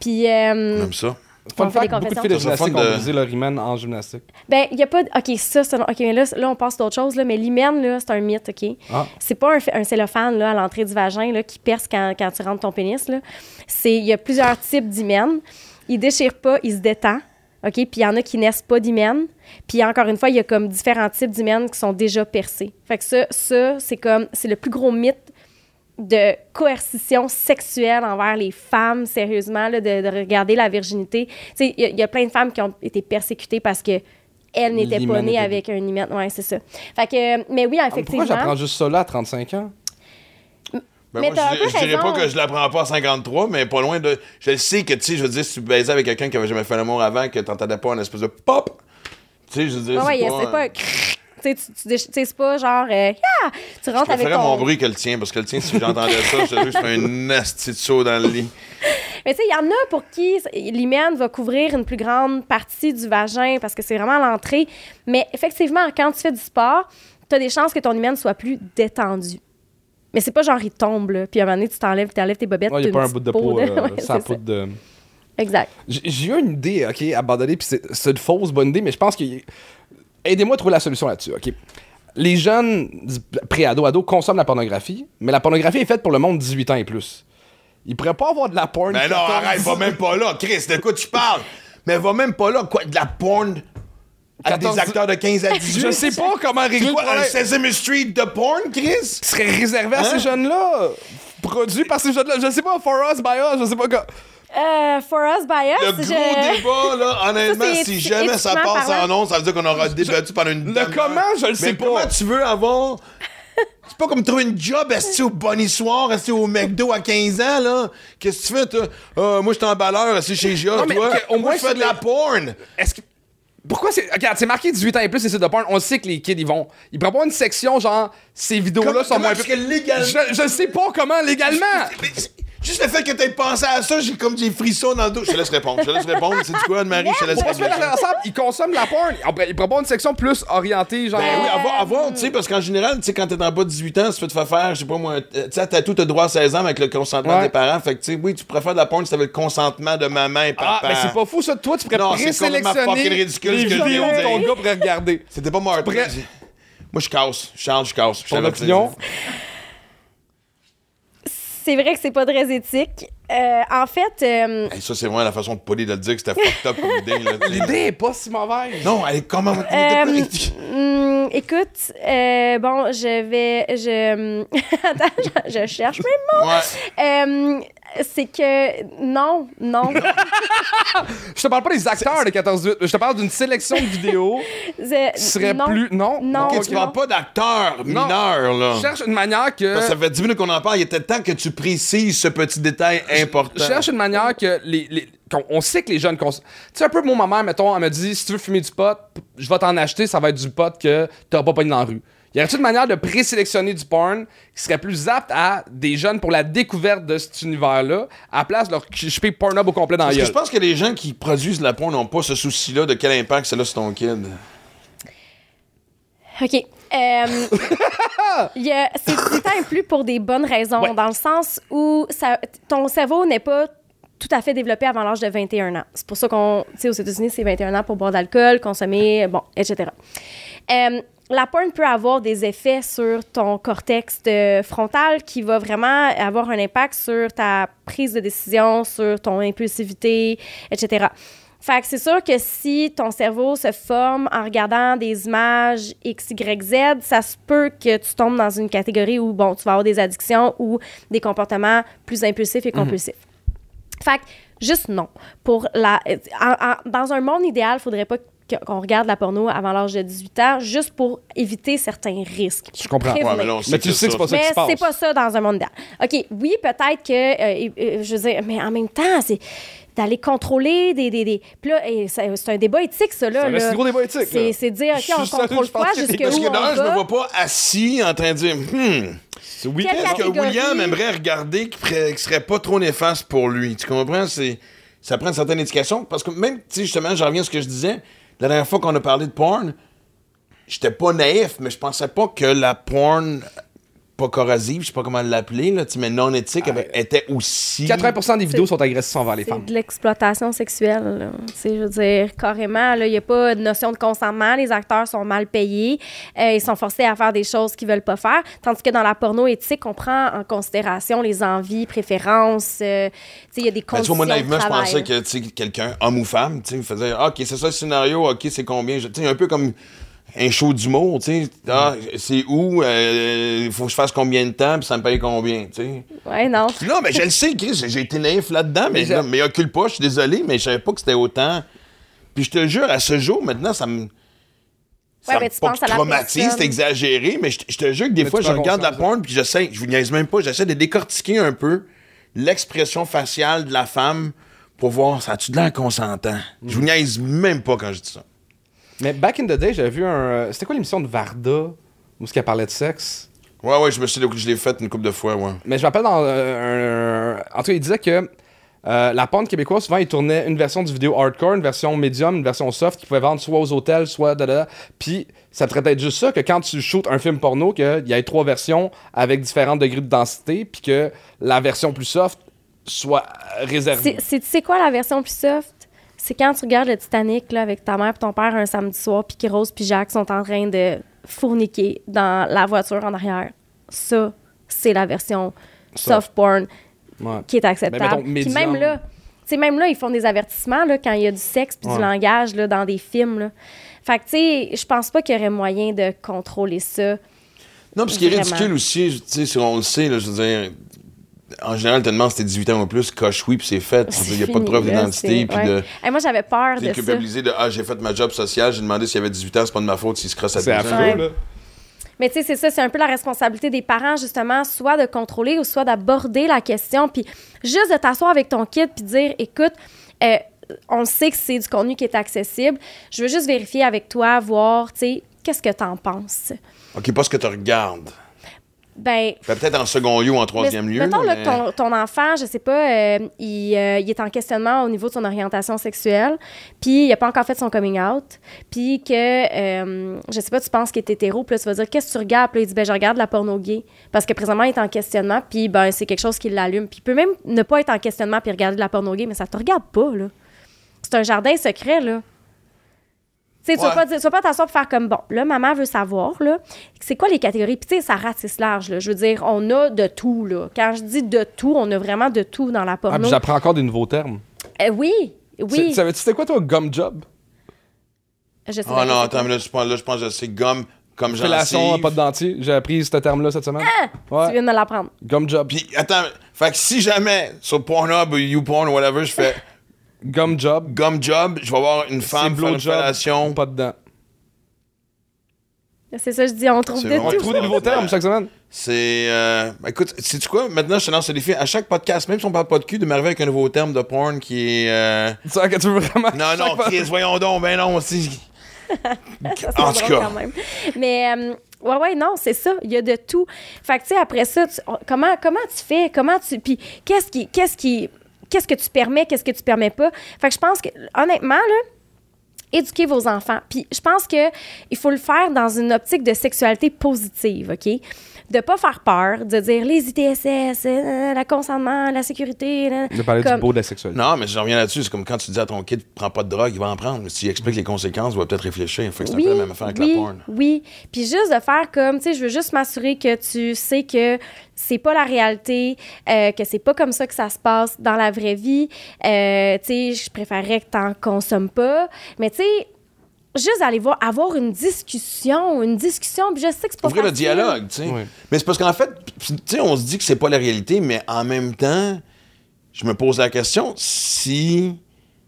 Puis, euh, Comme ça. Fun fact, beaucoup de confessions. filles de gymnastique ont brisé leur hymen en gymnastique. Ben, il n'y a pas. de- OK, ça, c'est. OK, mais là, là on passe d'autre chose, là. Mais l'hymen, là, c'est un mythe, OK? Ah. C'est pas un, un cellophane, là, à l'entrée du vagin, là, qui perce quand, quand tu rentres ton pénis, là. C'est. Il y a plusieurs types d'hymen. Il déchire pas, il se détend. OK? Puis il y en a qui naissent pas d'hymen. Puis encore une fois, il y a comme différents types d'hymen qui sont déjà percés. Fait que ça, ça c'est comme. C'est le plus gros mythe de coercition sexuelle envers les femmes, sérieusement, là, de, de regarder la virginité. Tu sais, il y, a- il y a plein de femmes qui ont été persécutées parce que elles n'étaient pas nées avec un hymen. Ouais, c'est ça. Fait que, mais oui, Ah, mais effectivement. Pourquoi j'apprends juste ça là à 35 ans? Ben Mais moi, je, je dirais pas que je l'apprends pas à 53, mais pas loin de. Je le sais que, tu sais, je veux dire, si tu baisais avec quelqu'un qui avait jamais fait l'amour avant, que t'entendais pas un espèce de pop, tu sais, je veux dire. Ouais, ouais, c'est c'est pas. un Tu sais, c'est pas genre. euh, Yeah! Tu rentres Je avec ton. mon bruit que le tien, parce que le tien, si j'entendais ça, je te jure, je fais un nasty de saut dans le lit. Mais tu sais, il y en a pour qui l'hymen va couvrir une plus grande partie du vagin parce que c'est vraiment l'entrée. Mais effectivement, quand tu fais du sport, tu as des chances que ton hymen soit plus détendu. Mais c'est pas genre il tombe, là. Puis à un moment donné, tu t'enlèves, tu enlèves tes bobettes. Il n'y a pas un bout de peau, là. euh, Ouais, sans poudre de. Exact. J'ai eu une idée, OK, abandonnée, puis c'est c'est une fausse bonne idée, mais je pense que. Aidez-moi à trouver la solution là-dessus, OK? Les jeunes pré-ados, ados consomment la pornographie, mais la pornographie est faite pour le monde 18 ans et plus. Ils pourraient pas avoir de la porn. Mais non, 14, arrête, va même pas là. Chris, de quoi tu parles? Mais va même pas là. Quoi, de la porn à 14 des acteurs de 15 à 18? Je sais pas comment régler un problème. Sesame Street de porn, Chris? Qui serait réservé à Hein? ces jeunes-là. Produit par ces jeunes-là. Je sais pas, For Us, By Us, je sais pas quoi. Euh, for us, by us, Le gros je- débat, là, honnêtement, Ça, si jamais ça passe parlant. en ondes, ça veut dire qu'on aura débattu pendant une Le demi-heure. comment, je le sais Mais pas. comment tu veux avoir C'est pas comme trouver une job assis au Bonnie Soir, assis au McDo à 15 ans, là? Qu'est-ce que tu fais, toi? Euh, moi, je suis emballeur, assis chez Gia, Non, mais, toi? au moi, moins, je fais de la porn. Est-ce que. Pourquoi c'est. Regarde, c'est marqué 18 ans et plus, c'est sites de porn. On sait que les kids, ils vont. Ils pourraient pas une section genre, ces vidéos-là sont moins. est-ce que légalement- Je, je sais pas comment légalement. Mais Juste le fait que t'aies pensé à ça, j'ai comme des frissons dans le dos. Je te laisse répondre. Je te laisse répondre. C'est du quoi, Anne-Marie? Je te laisse répondre. ils consomment la porn. Après, Ils pourraient pas une section plus orientée, genre. Ben oui, avoir, avoir, tu sais, parce qu'en général, tu sais, quand t'es en bas de 18 ans, tu peux te faire faire, je sais pas moi, euh, tu sais, t'as tout le droit à 16 ans avec le consentement Ouais. des parents. Fait que, tu sais, oui, tu préfères de la porn si t'avais le consentement de maman et Ah, papa. mais c'est pas fou ça. Toi, tu pourrais Non, présélectionner ridicule les vidéos que ton gars pourrait regarder. C'était pas prêt? Moi, je casse. Charles, je casse. Je Ton t'avertis. opinion? C'est vrai que c'est pas très éthique. Euh, en fait, euh, Hey, ça, c'est vraiment la façon de polie de le dire que c'était fucked up comme idée. L'idée est pas si mauvaise. Non, elle est comment. Euh, hum, écoute, euh, bon, je vais. Je, attends, je, je cherche mes mots. Ouais. C'est que. Non, non. Je te parle pas des acteurs de 14-18. Je te parle d'une sélection de vidéos qui serait non. plus. Non? Non. Ok, Ok. tu parles pas d'acteurs mineurs, là. Je cherche une manière que. Parce que ça fait 10 minutes qu'on en parle. Il était temps que tu précises ce petit détail important. Je cherche une manière que les. on sait que les jeunes Tu sais, un peu, moi, ma mère, mettons, elle me dit si tu veux fumer du pot, je vais t'en acheter, ça va être du pot que t'auras pas pogné dans la rue. Y aurait-il une manière de présélectionner du porn qui serait plus apte à des jeunes pour la découverte de cet univers-là, à la place de leur choper Pornhub au complet dans Parce que je pense que les gens qui produisent de la porn n'ont pas ce souci-là de quel impact c'est là sur ton kid. OK. Euh, il y a- c'est et plus pour des bonnes raisons, Ouais. dans le sens où ça, ton cerveau n'est pas tout à fait développé avant l'âge de 21 ans. C'est pour ça qu'on, tu sais, aux États-Unis, c'est 21 ans pour boire d'alcool, consommer, bon, etc. Euh, la porn peut avoir des effets sur ton cortex frontal qui va vraiment avoir un impact sur ta prise de décision, sur ton impulsivité, etc. Fait que c'est sûr que si ton cerveau se forme en regardant des images X, Y, Z, ça se peut que tu tombes dans une catégorie où, bon, tu vas avoir des addictions ou des comportements plus impulsifs et compulsifs. Fait que, juste non. Pour la, en- en- dans un monde idéal, il faudrait pas que- qu'on regarde la porno avant l'âge de 18 ans, juste pour éviter certains risques. Je comprends. Ouais, mais là, on sait Mais tu sais que c'est pas ça qui Mais se passe. c'est pas ça dans un monde idéal. OK, oui, peut-être que, euh, euh, je veux dire, mais en même temps, c'est d'aller contrôler des... des, des... Puis là, c'est un débat éthique, ça, là. C'est un gros débat éthique. C'est dire, Je OK, on contrôle je pense quoi, jusqu'où Parce que on d'un, je me vois pas assis en train de dire Hmm, Oui. Qu'est-ce que? William aimerait regarder qui, serait pas trop néfaste pour lui? Tu comprends? C'est, ça prend une certaine éducation. Parce que même, tu sais, justement, j'en reviens à ce que je disais. La dernière fois qu'on a parlé de porn, j'étais pas naïf, mais je pensais pas que la porn pas corrosive, je sais pas comment l'appeler, là, mais non éthique, avait- était aussi. 80% des vidéos sont agressives envers les C'est femmes. de l'exploitation sexuelle. là. Tu sais, je veux dire, carrément, il n'y a pas de notion de consentement. Les acteurs sont mal payés. Euh, ils sont forcés à faire des choses qu'ils veulent pas faire. Tandis que dans la porno éthique, on prend en considération les envies, préférences. euh, tu sais, il y a des Ben, tu conditions vois, moi, naïvement, de je travail. pensais que, tu sais, quelqu'un, homme ou femme, tu sais, il faisait, ah, OK, c'est ça le scénario, OK, c'est combien? Je- Tu sais, un peu comme un show d'humour, tu sais. Ah, c'est où? Il faut que je fasse combien de temps, puis ça me paye combien, tu sais. Ouais, non. Non, mais je le sais, Chris, j'ai été naïf là-dedans, mais, Mais là, occupe pas, je suis désolé, mais je savais pas que c'était autant. Puis je te jure, à ce jour, maintenant, ça me. Ouais, me mais tu pas penses à la traumatise, personne. c'est exagéré, mais je, je te jure que des Mais fois, je regarde la porn, puis j'essaie, je vous niaise même pas, j'essaie de décortiquer un peu l'expression faciale de la femme pour voir, ça a-tu de l'air consentant? Je vous niaise même pas quand je dis ça. Mais back in the day, j'avais vu un. euh, C'était quoi l'émission de Varda où ce qu'elle parlait de sexe? Ouais, ouais, je me suis je l'ai fait une couple de fois, ouais. Mais je m'appelle dans euh, un, En tout cas, il disait que euh, la porn québécoise, souvent, il tournait une version du vidéo hardcore, une version medium, une version soft, qu'ils pouvaient vendre soit aux hôtels, soit da da. da. Puis ça traitait de juste ça, que quand tu shootes un film porno, qu'il y ait trois versions avec différents degrés de densité, puis que la version plus soft soit réservée. C'est- c'est- Tu sais quoi la version plus soft? C'est quand tu regardes le Titanic là, avec ta mère et ton père un samedi soir, puis que Rose puis Jacques sont en train de fourniquer dans la voiture en arrière. Ça, c'est la version soft porn Ouais. qui est acceptable. Ben, mettons, même là, même là, ils font des avertissements là, quand il y a du sexe puis du langage là, dans des films. Là. Fait que, tu sais, je pense pas qu'il y aurait moyen de contrôler ça. Non, puis ce qui est ridicule aussi, tu sais, on le sait, là, je veux dire, en général, te demandes si t'es 18 ans ou plus, coche oui, puis c'est fait. Il n'y a pas de preuve d'identité, c'est- puis ouais. de. Hey, moi, j'avais peur de de Ah, j'ai fait ma job sociale, j'ai demandé s'il y avait 18 ans, c'est pas de ma faute s'il se crosse à C'est 12 ans. affreux, Ouais. là. Mais tu sais, c'est ça, c'est un peu la responsabilité des parents, justement, soit de contrôler ou soit d'aborder la question, puis juste de t'asseoir avec ton kid, puis dire, écoute, euh, on sait que c'est du contenu qui est accessible. Je veux juste vérifier avec toi, voir, tu sais, qu'est-ce que t'en penses? OK, pas ce que tu regardes. Ben, Ben, Peut-être en second lieu ou en troisième mais- lieu. Mettons là, que ton, ton enfant, je sais pas, euh, il, euh, il est en questionnement au niveau de son orientation sexuelle, puis il a pas encore fait son coming out, puis que, euh, je sais pas, tu penses qu'il est hétéro, puis là, tu vas dire, qu'est-ce que tu regardes? Puis là, il dit, ben, je regarde la porno gay. Parce que présentement, il est en questionnement, puis ben, c'est quelque chose qui l'allume. Puis il peut même ne pas être en questionnement puis regarder de la porno gay, mais ça te regarde pas, là. C'est un jardin secret, là. Tu sais, tu vas pas dire- tu vas pas t'asseoir pour faire comme bon, là, maman veut savoir, là, c'est quoi les catégories? Puis, tu sais, ça ratisse large, là. Je veux dire, on a de tout, là. Quand je dis de tout, on a vraiment de tout dans la Ah, porno. puis j'apprends encore des nouveaux termes. Euh, oui, Tu- oui. Tu savais-tu c'était quoi, toi, gum job? Je sais Oh non, attends, mais là, je pense, là, je pense que c'est gomme comme Fellation, gencive. pas de dentier. J'ai appris ce terme-là cette semaine. Ah! Tu Ouais. viens de l'apprendre. Gum job. Puis, attends, fait que si jamais sur Pornhub ou YouPorn ou whatever, je fais Gum job. gum job, je vais voir une C'est femme faire une job. fellation. Pas dedans. C'est ça, je dis, on trouve de bon. On tout. trouve des nouveaux termes chaque semaine. C'est. Euh, ben, écoute, sais-tu quoi? Maintenant, je te lance le défi. À chaque podcast, même si on parle pas de cul, de m'arriver avec un nouveau terme de porn qui est. euh, Tu sais que tu veux vraiment. Non, non, Chris, voyons donc, ben non, aussi. Ça, c'est En tout cas. quand même. Mais, euh, ouais, ouais, non, c'est ça. Il y a de tout. Fait que, tu sais, après ça, tu- comment, comment tu fais? Comment tu. Puis, qu'est-ce qui. Qu'est-ce qui. Qu'est-ce que tu permets, qu'est-ce que tu permets pas? Fait que je pense que, honnêtement, là, éduquer vos enfants. Puis je pense que il faut le faire dans une optique de sexualité positive, OK? De pas faire peur, de dire les ITSS, euh, la consentement, la sécurité. là. De parler Comme- du beau de la sexualité. Non, mais je reviens là-dessus. C'est comme quand tu dis à ton kid, prends pas de drogue, il va en prendre. Mais si tu expliques les conséquences, il va peut-être réfléchir. Fait que c'est un peu la même affaire avec oui, la porn. Oui, puis juste de faire comme, tu sais, je veux juste m'assurer que tu sais que c'est pas la réalité, euh, que c'est pas comme ça que ça se passe dans la vraie vie. Euh, tu sais, je préférerais que t'en consommes pas. Mais tu sais, juste aller voir, avoir une discussion, une discussion, puis je sais que c'est pas Ouvrir le facile. dialogue, tu sais. Oui. Mais c'est parce qu'en fait, tu sais, on se dit que c'est pas la réalité, mais en même temps, je me pose la question si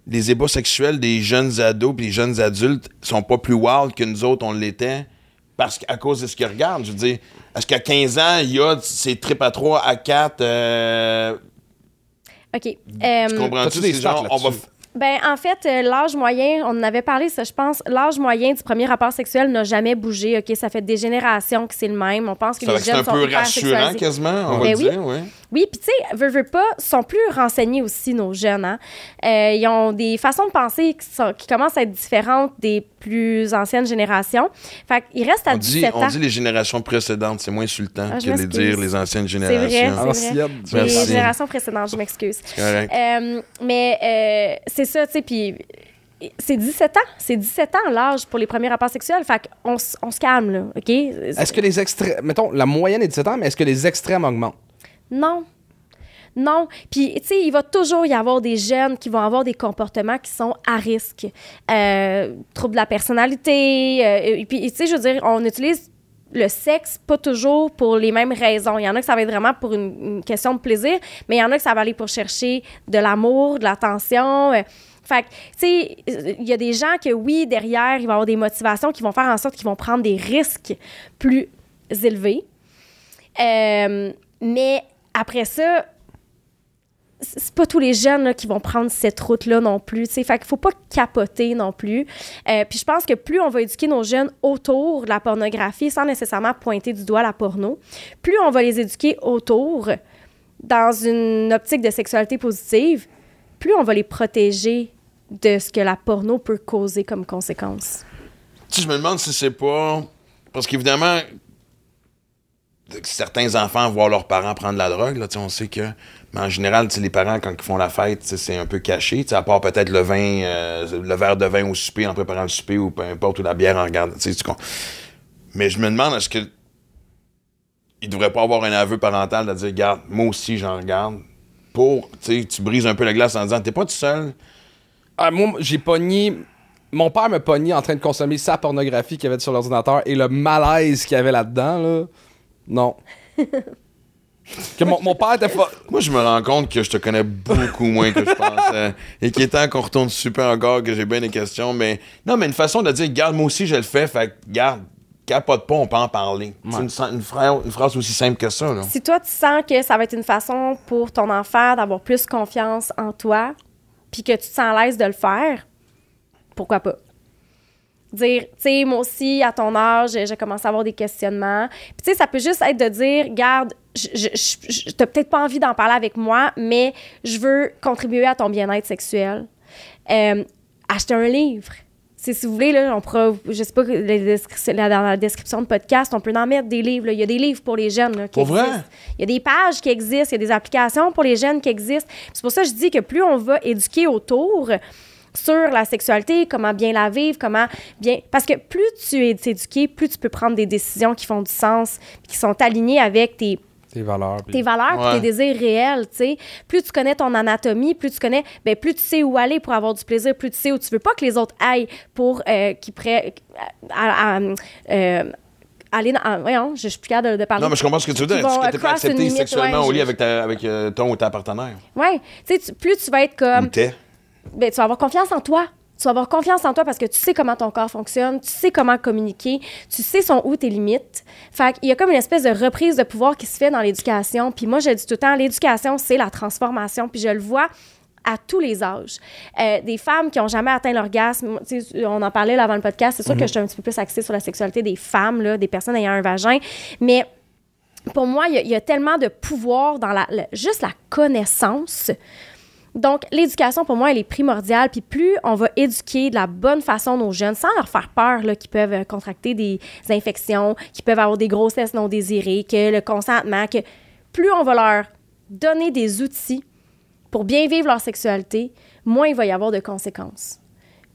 les ébats sexuels des jeunes ados et des jeunes adultes sont pas plus wild que nous autres, on l'était, parce qu'à cause de ce qu'ils regardent. Je veux dire, est-ce qu'à 15 ans, il y a ces tripes à 3, à 4, euh, OK. tu comprends-tu? Des genre, on va là-dessus? Ben, en fait, euh, l'âge moyen, on en avait parlé, ça, je pense. L'âge moyen du premier rapport sexuel n'a jamais bougé. OK, ça fait des générations que c'est le même. On pense que Ça les que c'est jeunes un sont peu rassurant quasiment, on Ben le oui. dire, oui. Oui, puis tu sais, veux, veux pas, sont plus renseignés aussi, nos jeunes. Hein? Euh, ils ont des façons de penser qui, sont- qui commencent à être différentes des plus anciennes générations. Fait qu'ils restent à On dit, 17 on ans. dit les générations précédentes, c'est moins insultant Ah, que de dire les anciennes C'est vrai, générations. c'est vrai. Ancienne. Les générations précédentes, je m'excuse. Euh, mais euh, c'est ça, tu sais, puis c'est 17 ans. C'est 17 ans l'âge pour les premiers rapports sexuels. Fait qu'on on se calme, là, OK? Est-ce que les extrêmes. Mettons, la moyenne est de 17 ans, mais est-ce que les extrêmes augmentent? Non. Non. Puis, tu sais, il va toujours y avoir des jeunes qui vont avoir des comportements qui sont à risque. Euh, trouble de la personnalité. euh, et puis, tu sais, je veux dire, on utilise le sexe pas toujours pour les mêmes raisons. Il y en a que ça va être vraiment pour une, une question de plaisir, mais il y en a que ça va aller pour chercher de l'amour, de l'attention. euh. Fait que, tu sais, il y a des gens que, oui, derrière, il va y avoir des motivations qui vont faire en sorte qu'ils vont prendre des risques plus élevés. Euh, mais après ça, c'est pas tous les jeunes qui vont prendre cette route-là non plus. tu sais. Fait qu'il faut pas capoter non plus. Euh, puis je pense que plus on va éduquer nos jeunes autour de la pornographie, sans nécessairement pointer du doigt la porno, plus on va les éduquer autour dans une optique de sexualité positive, plus on va les protéger de ce que la porno peut causer comme conséquence. Tu je me demande si c'est pas. Parce qu'évidemment, certains enfants voient leurs parents prendre la drogue. Là, on sait que. Mais en général, les parents, quand ils font la fête, c'est un peu caché. À part peut-être le vin, euh, le verre de vin au souper en préparant le souper ou peu importe, ou la bière en regardant. tu Mais je me demande, est-ce que. Il devrait pas avoir un aveu parental de dire, regarde, moi aussi, j'en regarde. Pour, tu brises un peu la glace en disant, t'es pas tout seul. Ah, moi, j'ai pogné. Mon père me pogné en train de consommer sa pornographie qu'il y avait sur l'ordinateur et le malaise qu'il y avait là-dedans, là. Non. que mon, mon père était pas. Moi, je me rends compte que je te connais beaucoup moins que je pensais. Et qu'il est temps qu'on retourne super encore, que j'ai bien des questions. Mais non, mais une façon de dire, garde, moi aussi, je le fais. Fait que, garde, capote pas, on peut en parler. C'est une, une, phrase, une phrase aussi simple que ça. Là. Si toi, tu sens que ça va être une façon pour ton enfant d'avoir plus confiance en toi, puis que tu te sens à l'aise de le faire, pourquoi pas? Dire, tu sais, moi aussi, à ton âge, j'ai commencé à avoir des questionnements. Puis, tu sais, ça peut juste être de dire, garde, je, t'as peut-être pas envie d'en parler avec moi, mais je veux contribuer à ton bien-être sexuel. Euh, acheter un livre. C'est, si vous voulez, là, on pourra, je sais pas, dans la description de podcast, on peut en mettre des livres. là. Il y a des livres pour les jeunes. là, qui Pour vrai? Il y a des pages qui existent, il y a des applications pour les jeunes qui existent. C'est pour ça que je dis que plus on va éduquer autour sur la sexualité, comment bien la vivre, comment bien... Parce que plus tu es éduqué, plus tu peux prendre des décisions qui font du sens, qui sont alignées avec tes, Tes valeurs. puis- tes valeurs Ouais. tes désirs réels, tu sais. Plus tu connais ton anatomie, plus tu connais, ben plus tu sais où aller pour avoir du plaisir, plus tu sais où tu veux pas que les autres aillent pour euh, qu'ils prennent à, à- euh, aller dans, ah, voyons, je, je suis plus capable de, de parler. Non, mais je comprends ce que tu veux dire. Est-ce que t'es pas cross une accepté limite, sexuellement ouais, au lit avec, ta- avec euh, ton ou ta partenaire? Ouais, tu sais, plus tu vas être Ou comme t'es? Ben, tu vas avoir confiance en toi. Tu vas avoir confiance en toi parce que tu sais comment ton corps fonctionne, tu sais comment communiquer, tu sais sont où tes limites. Fait qu'il y a comme une espèce de reprise de pouvoir qui se fait dans l'éducation. Puis moi, je dis tout le temps, l'éducation, c'est la transformation. Puis je le vois à tous les âges. Euh, des femmes qui ont jamais atteint l'orgasme, on en parlait là avant le podcast, c'est sûr que je suis un petit peu plus axée sur la sexualité des femmes, là, des personnes ayant un vagin, mais pour moi, il y a- il y, a tellement de pouvoir dans la, juste la connaissance. Donc, l'éducation, pour moi, elle est primordiale. Puis plus on va éduquer de la bonne façon nos jeunes, sans leur faire peur qu'ils peuvent euh, contracter des infections, qu'ils peuvent avoir des grossesses non désirées, que le consentement, que plus on va leur donner des outils pour bien vivre leur sexualité, moins il va y avoir de conséquences.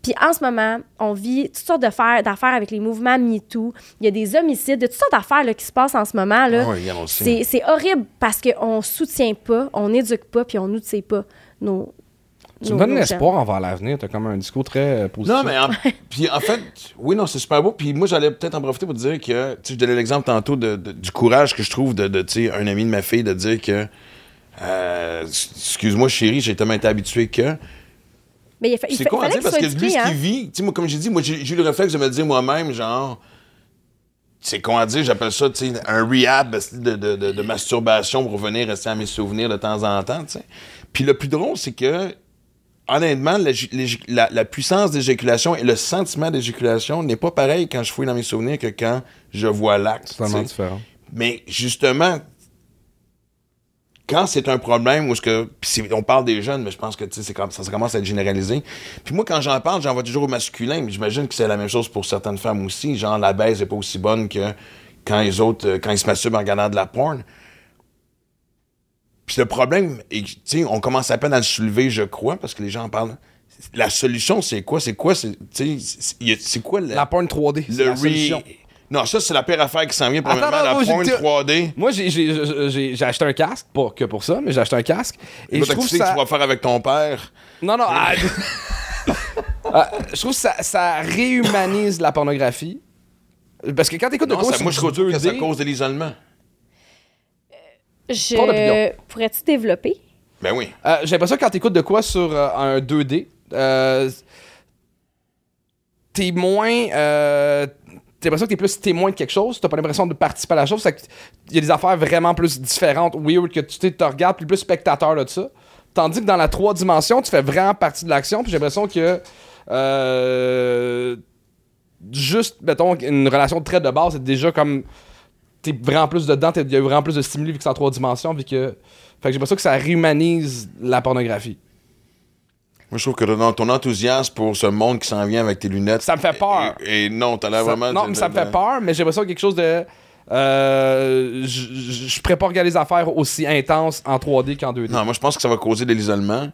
Puis en ce moment, on vit toutes sortes d'affaires, avec les mouvements MeToo. Il y a des homicides, de toutes sortes d'affaires qui se passent en ce moment. Là. Ah c'est, c'est horrible parce qu'on ne soutient pas, on n'éduque pas, puis on n'outille pas nos. Tu nos- me donnes nos l'espoir envers l'avenir. T'as comme un discours très euh, positif. Non, mais en, puis en fait, oui, non, c'est super beau. Puis moi, j'allais peut-être en profiter pour te dire que, tu sais, je donnais l'exemple tantôt de, de- du courage que je trouve de, de, tu sais, un ami de ma fille de dire que, euh, excuse-moi, chérie, j'ai tellement été habitué que. Mais il, fa- il C'est fa- con à fallait dire parce que lui, ce hein? qu'il vit, tu sais, moi, comme j'ai dit, moi, j'ai j'ai eu le réflexe de me dire moi-même, genre, c'est con à dire, j'appelle ça, tu un rehab de, de, de, de masturbation pour revenir rester à mes souvenirs de temps en temps, tu sais. Puis le plus drôle, c'est que, honnêtement, la, la- la puissance d'éjaculation et le sentiment d'éjaculation n'est pas pareil quand je fouille dans mes souvenirs que quand je vois l'acte. C'est différent. Mais justement, quand c'est un problème où ce que on parle des jeunes, mais je pense que c'est comme ça, ça commence à être généralisé. Puis moi, quand j'en parle, j'en vois toujours au masculin, mais j'imagine que c'est la même chose pour certaines femmes aussi. Genre la baise n'est pas aussi bonne que quand les autres, euh, quand ils se masturbent en regardant de la porn. Puis le problème, que, on commence à peine à le soulever, je crois, parce que les gens en parlent. La solution, c'est quoi? C'est quoi? C'est quoi la- La porn 3D. c'est le la solution. Non, ça, c'est la pire affaire qui s'en vient. Premièrement, Attends, la moi, j'ai porn dit- 3D. Moi, j'ai- acheté un casque, pas que pour ça, mais j'ai acheté un casque. Et Moi, je trouve tu sais ça... que tu vas faire avec ton père. Non, non. ah, ah, je trouve que ça, ça réhumanise la pornographie. Parce que quand t'écoutes de Non, quoi moi, je trouve que c'est à 2D, cause de l'isolement. Je... Pourrais-tu développer? Ben oui. euh, j'ai l'impression que quand t'écoutes de quoi sur euh, un 2D, euh, t'es moins... Euh, T'as l'impression que t'es plus témoin de quelque chose, t'as pas l'impression de participer à la chose. Il y a des affaires vraiment plus différentes, weird, que tu te regardes, plus spectateur de ça. Tandis que dans la 3 dimensions, tu fais vraiment partie de l'action, puis j'ai l'impression que. euh, juste, mettons, une relation de trait de base, c'est déjà comme. T'es vraiment plus dedans, il y a vraiment plus de stimuli vu que c'est en 3 dimensions, vu que. Fait que j'ai l'impression que ça réhumanise la pornographie. Moi, je trouve que dans ton enthousiasme pour ce monde qui s'en vient avec tes lunettes. Ça me fait peur. Et, et non, t'as l'air vraiment. non, mais ça me fait peur, mais j'ai l'impression a quelque chose de. Euh, je je pourrais pas regarder les affaires aussi intenses en 3D qu'en 2D. Non, moi, je pense que ça va causer de l'isolement.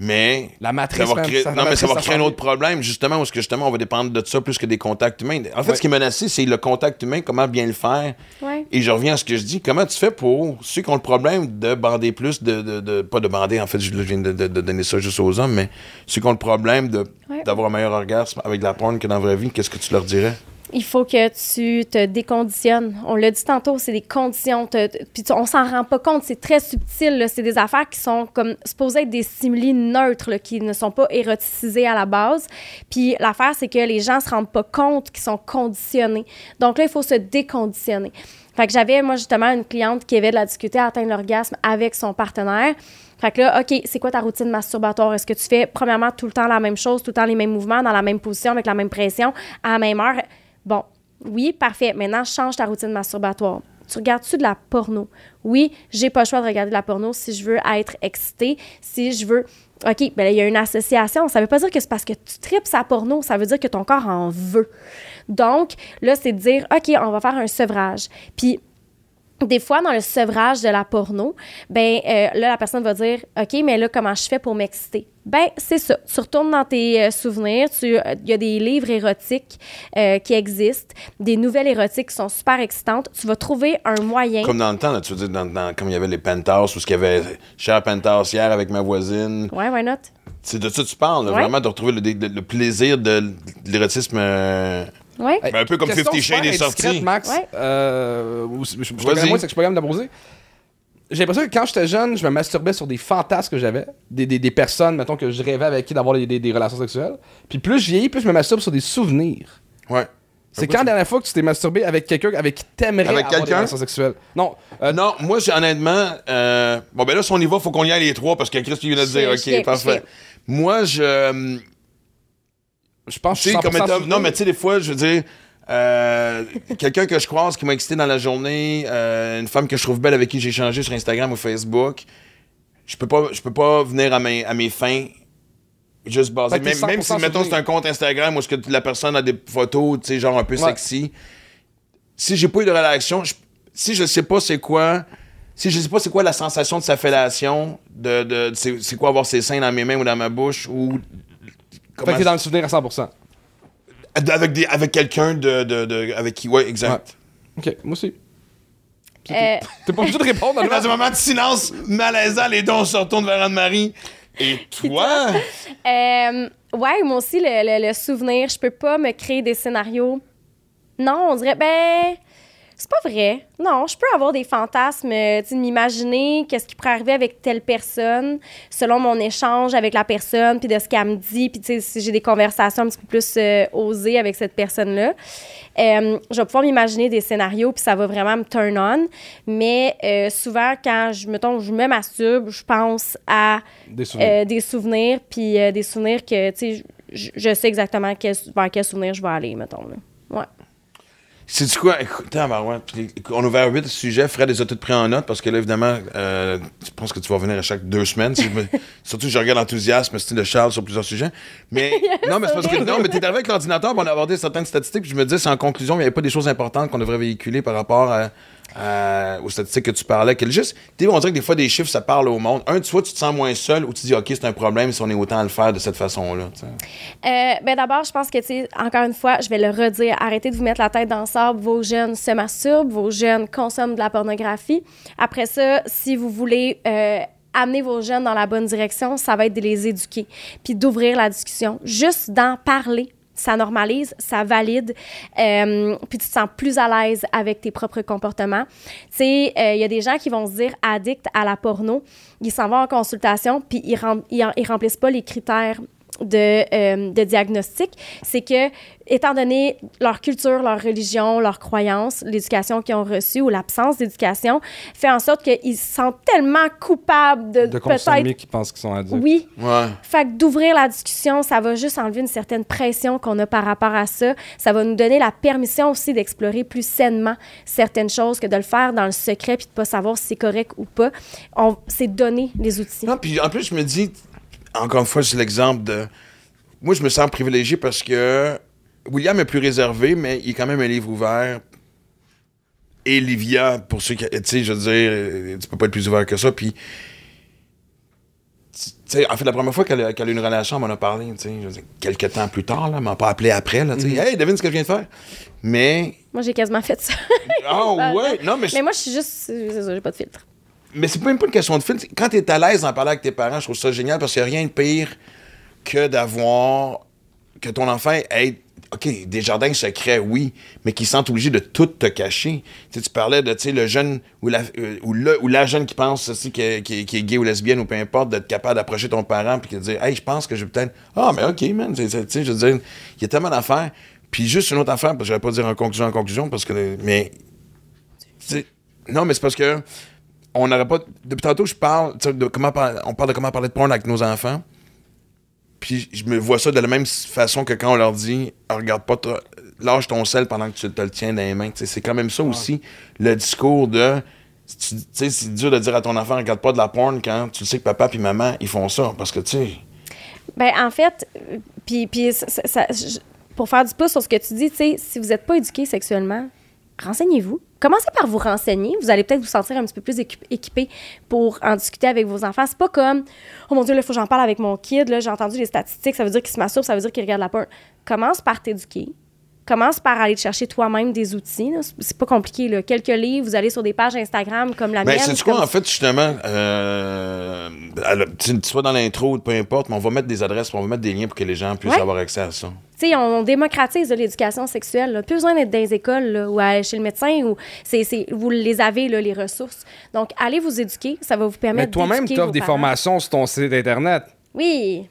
Mais. La matrice, ça va créer, ça- non, mais ça va créer un autre problème, justement, parce que justement, on va dépendre de ça plus que des contacts humains. En fait, Ouais. ce qui est menacé, c'est le contact humain, comment bien le faire. Ouais. Et je reviens à ce que je dis. Comment tu fais pour ceux qui ont le problème de bander plus, de, de- de- pas de bander, en fait, je viens de, de- de donner ça juste aux hommes, mais ceux qui ont le problème Ouais. d'avoir un meilleur orgasme avec de la porn que dans la vraie vie, qu'est-ce que tu leur dirais? Il faut que tu te déconditionnes. On l'a dit tantôt, c'est des conditions. te- te- Puis on s'en rend pas compte, c'est très subtil. C'est des affaires qui sont comme supposées être des stimuli neutres, qui ne sont pas éroticisés à la base. Puis l'affaire, c'est que les gens se rendent pas compte qu'ils sont conditionnés. Donc là, il faut se déconditionner. Fait que j'avais, moi, justement, une cliente qui avait de la difficulté à atteindre l'orgasme avec son partenaire. Fait que là, OK, c'est quoi ta routine masturbatoire? Est-ce que tu fais, premièrement, tout le temps la même chose, tout le temps les mêmes mouvements, dans la même position, avec la même pression, à la même heure? Bon, oui, parfait. Maintenant, change ta routine masturbatoire. Tu regardes-tu de la porno? Oui, j'ai pas le choix de regarder de la porno si je veux être excitée, si je veux. OK, ben il y a une association. Ça veut pas dire que c'est parce que tu tripes sa porno, ça veut dire que ton corps en veut. Donc, là, c'est de dire, OK, on va faire un sevrage. Puis, des fois, dans le sevrage de la porno, ben euh, là, la personne va dire OK, mais là, comment je fais pour m'exciter? Ben, c'est ça. Tu retournes dans tes euh, souvenirs. Euh, Il y a des livres érotiques qui existent, des nouvelles érotiques qui sont super excitantes. Tu vas trouver un moyen. Comme dans le temps, là, tu veux dire, dans, dans- comme il y avait les penthouse, ou ce qu'il y avait cher penthouse hier avec ma voisine. Ouais, why not? C'est de ça que tu parles, là, Ouais. vraiment, de retrouver le, le- le plaisir de l'érotisme. Euh, Ouais. Ben, un peu comme Question Fifty Shades est sorti. Max. Ouais. Euh, je, je, moins, c'est que je suis pas capable de la poser. J'ai l'impression que quand j'étais jeune, je me masturbais sur des fantasmes que j'avais, des, des, des personnes, mettons, que je rêvais avec qui d'avoir des, des, des relations sexuelles. Puis plus je vieillis, plus je me masturbe sur des souvenirs. Ouais. C'est quand la dernière fois que tu t'es masturbé avec quelqu'un avec qui t'aimerais Avec avoir des quelqu'un? relations sexuelles? Non. Euh, non, moi, honnêtement, euh, bon, ben là, si on y va, faut qu'on y aille les trois parce que Chris, tu viens de dire, OK, parfait. Moi, je. Je pense que je suis comme 100% étant- souvenir. Non, mais tu sais, des fois, je veux dire, euh, quelqu'un que je croise qui m'a excité dans la journée, euh, une femme que je trouve belle avec qui j'ai échangé sur Instagram ou Facebook, je peux pas, je peux pas venir à mes, à mes fins juste basé. T'es Même, même si, 100% mettons, c'est un compte Instagram où est-ce que la personne a des photos, tu sais, genre un peu Ouais. sexy. Si j'ai pas eu de réaction, je- si je sais pas c'est quoi. Si je sais pas c'est quoi la sensation de sa fellation, de, de, c'est quoi avoir ses seins dans mes mains ou dans ma bouche, ou Fait comment- que t'es dans le souvenir à 100%. avec, des, avec quelqu'un de, de, de- avec qui, ouais, exact. Ok, moi aussi. Euh, T'es pas obligé de répondre. Dans un moment de silence malaisant, les dons se retournent vers Anne-Marie. Et toi? Euh, ouais, moi aussi, le, le- le souvenir, je peux pas me créer des scénarios. Non, on dirait, ben, c'est pas vrai. Non, je peux avoir des fantasmes, euh, tu sais, de m'imaginer qu'est-ce qui pourrait arriver avec telle personne, selon mon échange avec la personne, puis de ce qu'elle me dit, puis tu sais, si j'ai des conversations un petit peu plus euh, osées avec cette personne-là. Euh, je vais pouvoir m'imaginer des scénarios, puis ça va vraiment me turn on. Mais euh, souvent, quand je, mettons, je me masturbe, je pense à Des souvenirs. puis des souvenirs que, tu sais, je, je sais exactement quel, vers quel souvenir je vais aller, mettons. Là. Ouais. C'est-tu quoi? Écoute, on a ouvert huit sujets. Fred les a tous pris en note parce que là, évidemment, euh, je pense que tu vas venir à chaque deux semaines. Si je me- Surtout, je regarde l'enthousiasme style de Charles sur plusieurs sujets. Mais non, mais c'est parce que non, mais t'es arrivé avec l'ordinateur, on a abordé certaines statistiques, puis je me disais, c'est en conclusion, il n'y avait pas des choses importantes qu'on devrait véhiculer par rapport à, à- aux statistiques que tu parlais. Que juste, tu on dirait que des fois, des chiffres, ça parle au monde. Un, tu tu te sens moins seul, ou tu dis, OK, c'est un problème si on est autant à le faire de cette façon-là. Euh, ben d'abord, je pense que, encore une fois, je vais le redire, arrêtez de vous mettre la tête dans le sable. Vos jeunes se masturbent, vos jeunes consomment de la pornographie. Après ça, si vous voulez euh, amener vos jeunes dans la bonne direction, ça va être de les éduquer, puis d'ouvrir la discussion, juste d'en parler. Ça normalise, ça valide, euh, puis tu te sens plus à l'aise avec tes propres comportements. Tu sais, euh, il y a des gens qui vont se dire addicts à la porno, ils s'en vont en consultation, puis ils, rem- ils, en- ils remplissent pas les critères de, euh, de diagnostic, c'est que, étant donné leur culture, leur religion, leur croyance, l'éducation qu'ils ont reçue ou l'absence d'éducation, fait en sorte qu'ils se sentent tellement coupables de, de consommer peut-être. qui pensent qu'ils sont addicts. Oui. Ouais. Fait que d'ouvrir la discussion, ça va juste enlever une certaine pression qu'on a par rapport à ça. Ça va nous donner la permission aussi d'explorer plus sainement certaines choses que de le faire dans le secret puis de pas savoir si c'est correct ou pas. On, c'est donner les outils. Non, puis en plus, je me dis, encore une fois, c'est l'exemple de. Moi, je me sens privilégié parce que William est plus réservé, mais il est quand même un livre ouvert. Et Livia, pour ceux qui. Tu sais, je veux dire, tu peux pas être plus ouvert que ça. Puis. Tu sais, en fait, la première fois qu'elle a, eu une relation, on m'en a parlé, tu sais, je veux dire, quelques temps plus tard, là, elle m'a pas appelé après, là, tu sais, hey, devine ce que je viens de faire. Mais. Moi, j'ai quasiment fait ça. Ah ouais, non, mais, Mais moi, je suis juste. C'est ça, j'ai pas de filtre. Mais c'est même pas une question de film. Quand t'es à l'aise d'en parler avec tes parents, je trouve ça génial parce qu'il n'y a rien de pire que d'avoir. que ton enfant ait OK, des jardins secrets, oui, mais qui sont obligés de tout te cacher. Tu, sais, tu parlais de, le jeune ou la, euh, ou, le, ou la jeune qui pense aussi qui, qui est gay ou lesbienne ou peu importe, d'être capable d'approcher ton parent puis de dire, hey, je pense que je vais peut-être. Ah, mais OK, man. Tu sais, je veux dire, il y a tellement d'affaires. Puis juste une autre affaire, parce que je vais pas dire en conclusion, en conclusion, parce que. Mais. non, mais c'est parce que. On n'aurait pas. Depuis tantôt, je parle. De comment on parle de comment parler de porn avec nos enfants. Puis je me vois ça de la même façon que quand on leur dit Ah, regarde pas toi, lâche ton sel pendant que tu te le tiens dans les mains. C'est quand même ça aussi, le discours de. tu tu sais, c'est dur de dire à ton enfant regarde pas de la porn quand tu sais que papa puis maman ils font ça. Parce que tu sais. Ben, en fait, euh, puis, pour faire du pouce sur ce que tu dis, tu sais, si vous n'êtes pas éduqué sexuellement, renseignez-vous. Commencez par vous renseigner. Vous allez peut-être vous sentir un petit peu plus équip- équipé pour en discuter avec vos enfants. C'est pas comme, oh mon Dieu, il faut que j'en parle avec mon kid. J'ai entendu les statistiques, ça veut dire qu'il se masturbe, ça veut dire qu'il regarde la porn. Commence par t'éduquer. Commence par aller te chercher toi-même des outils. C'est- pas compliqué. Là. Quelques livres, vous allez sur des pages Instagram comme la Ben, mienne. c'est quoi, comme- en fait, justement, euh, tu sois dans l'intro, peu importe, mais on va mettre des adresses, on va mettre des liens pour que les gens puissent Ouais. avoir accès à ça. Tu sais, on démocratise l'éducation sexuelle. là. Plus besoin d'être dans les écoles là, ou aller chez le médecin ou c'est, vous les avez là, les ressources. Donc allez vous éduquer, ça va vous Mais permettre toi-même, d'éduquer tu offres des parents. formations sur ton site internet. Oui.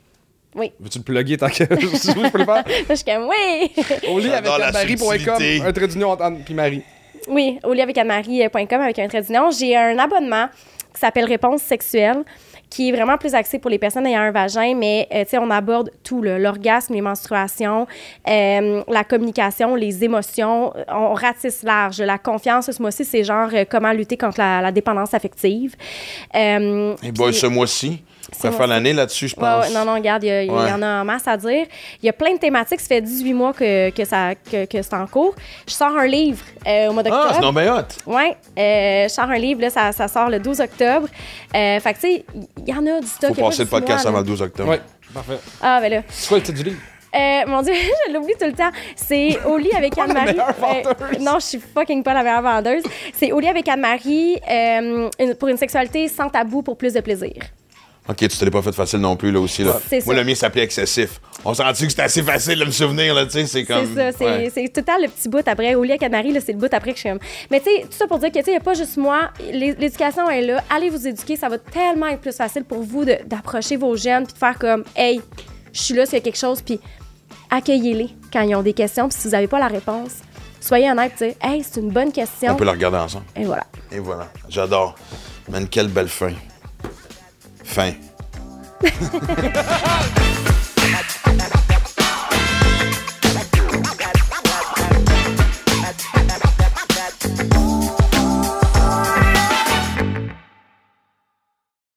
Oui. Veux-tu le plugger tant que je peux le faire? Je suis comme oui. Au lit avec subtilité. un trait d'union entre Anne puis Marie. oui, au lit avec Anne-Marie.com avec un trait d'union. J'ai un abonnement qui s'appelle Réponse sexuelle qui est vraiment plus axé pour les personnes ayant un vagin, mais euh, tu sais, on aborde tout, l'orgasme, les menstruations, euh, la communication, les émotions, on ratisse large. La confiance, ce mois-ci, c'est genre euh, comment lutter contre la, la dépendance affective. Euh, Et boy, puis- ce mois-ci, moi- faire l'année là-dessus, je pense. ouais, non, non, regarde, il y, en a en masse à dire. Il y a plein de thématiques. Ça fait 18 mois que, que, ça, que, que c'est en cours. Je sors un livre euh, au mois Ah, c'est d'octobre. non bien hot. Ouais, euh, je sors un livre, là, ça, ça sort le 12 octobre. Euh, fait que, tu sais, il y en a du stock. Faut il y a pas passer le podcast là. avant le 12 octobre. Ouais, parfait. Ah, ben là. C'est quoi le titre du livre? Euh, mon Dieu, je l'oublie tout le temps. C'est Au lit avec Anne-Marie. meilleure Euh, vendeuse. non, je suis fucking pas la meilleure vendeuse. C'est Au lit avec Anne-Marie euh, pour une sexualité sans tabou pour plus de plaisir. Ok, tu te l'es pas fait facile non plus, là aussi. Là. C'est Moi, ça. le mien s'appelait Excessif. On s'est rendu que c'était assez facile de me souvenir, là, tu sais, c'est comme. C'est ça, c'est ouais. c'est tout le temps le petit bout après. Au lit Anne-Marie, là, c'est le bout après que je suis comme. Mais tu sais, tout ça pour dire que, tu sais, il n'y a pas juste moi. L'é- L'éducation est là. Allez vous éduquer. Ça va tellement être plus facile pour vous d'approcher vos jeunes puis de faire comme, hey, je suis là s'il y a quelque chose, puis accueillez-les quand ils ont des questions. Puis si vous n'avez pas la réponse, soyez honnête, dire, hey, c'est une bonne question. On peut la regarder ensemble. Et voilà. Et voilà. J'adore. Man, quelle belle fin. Fin.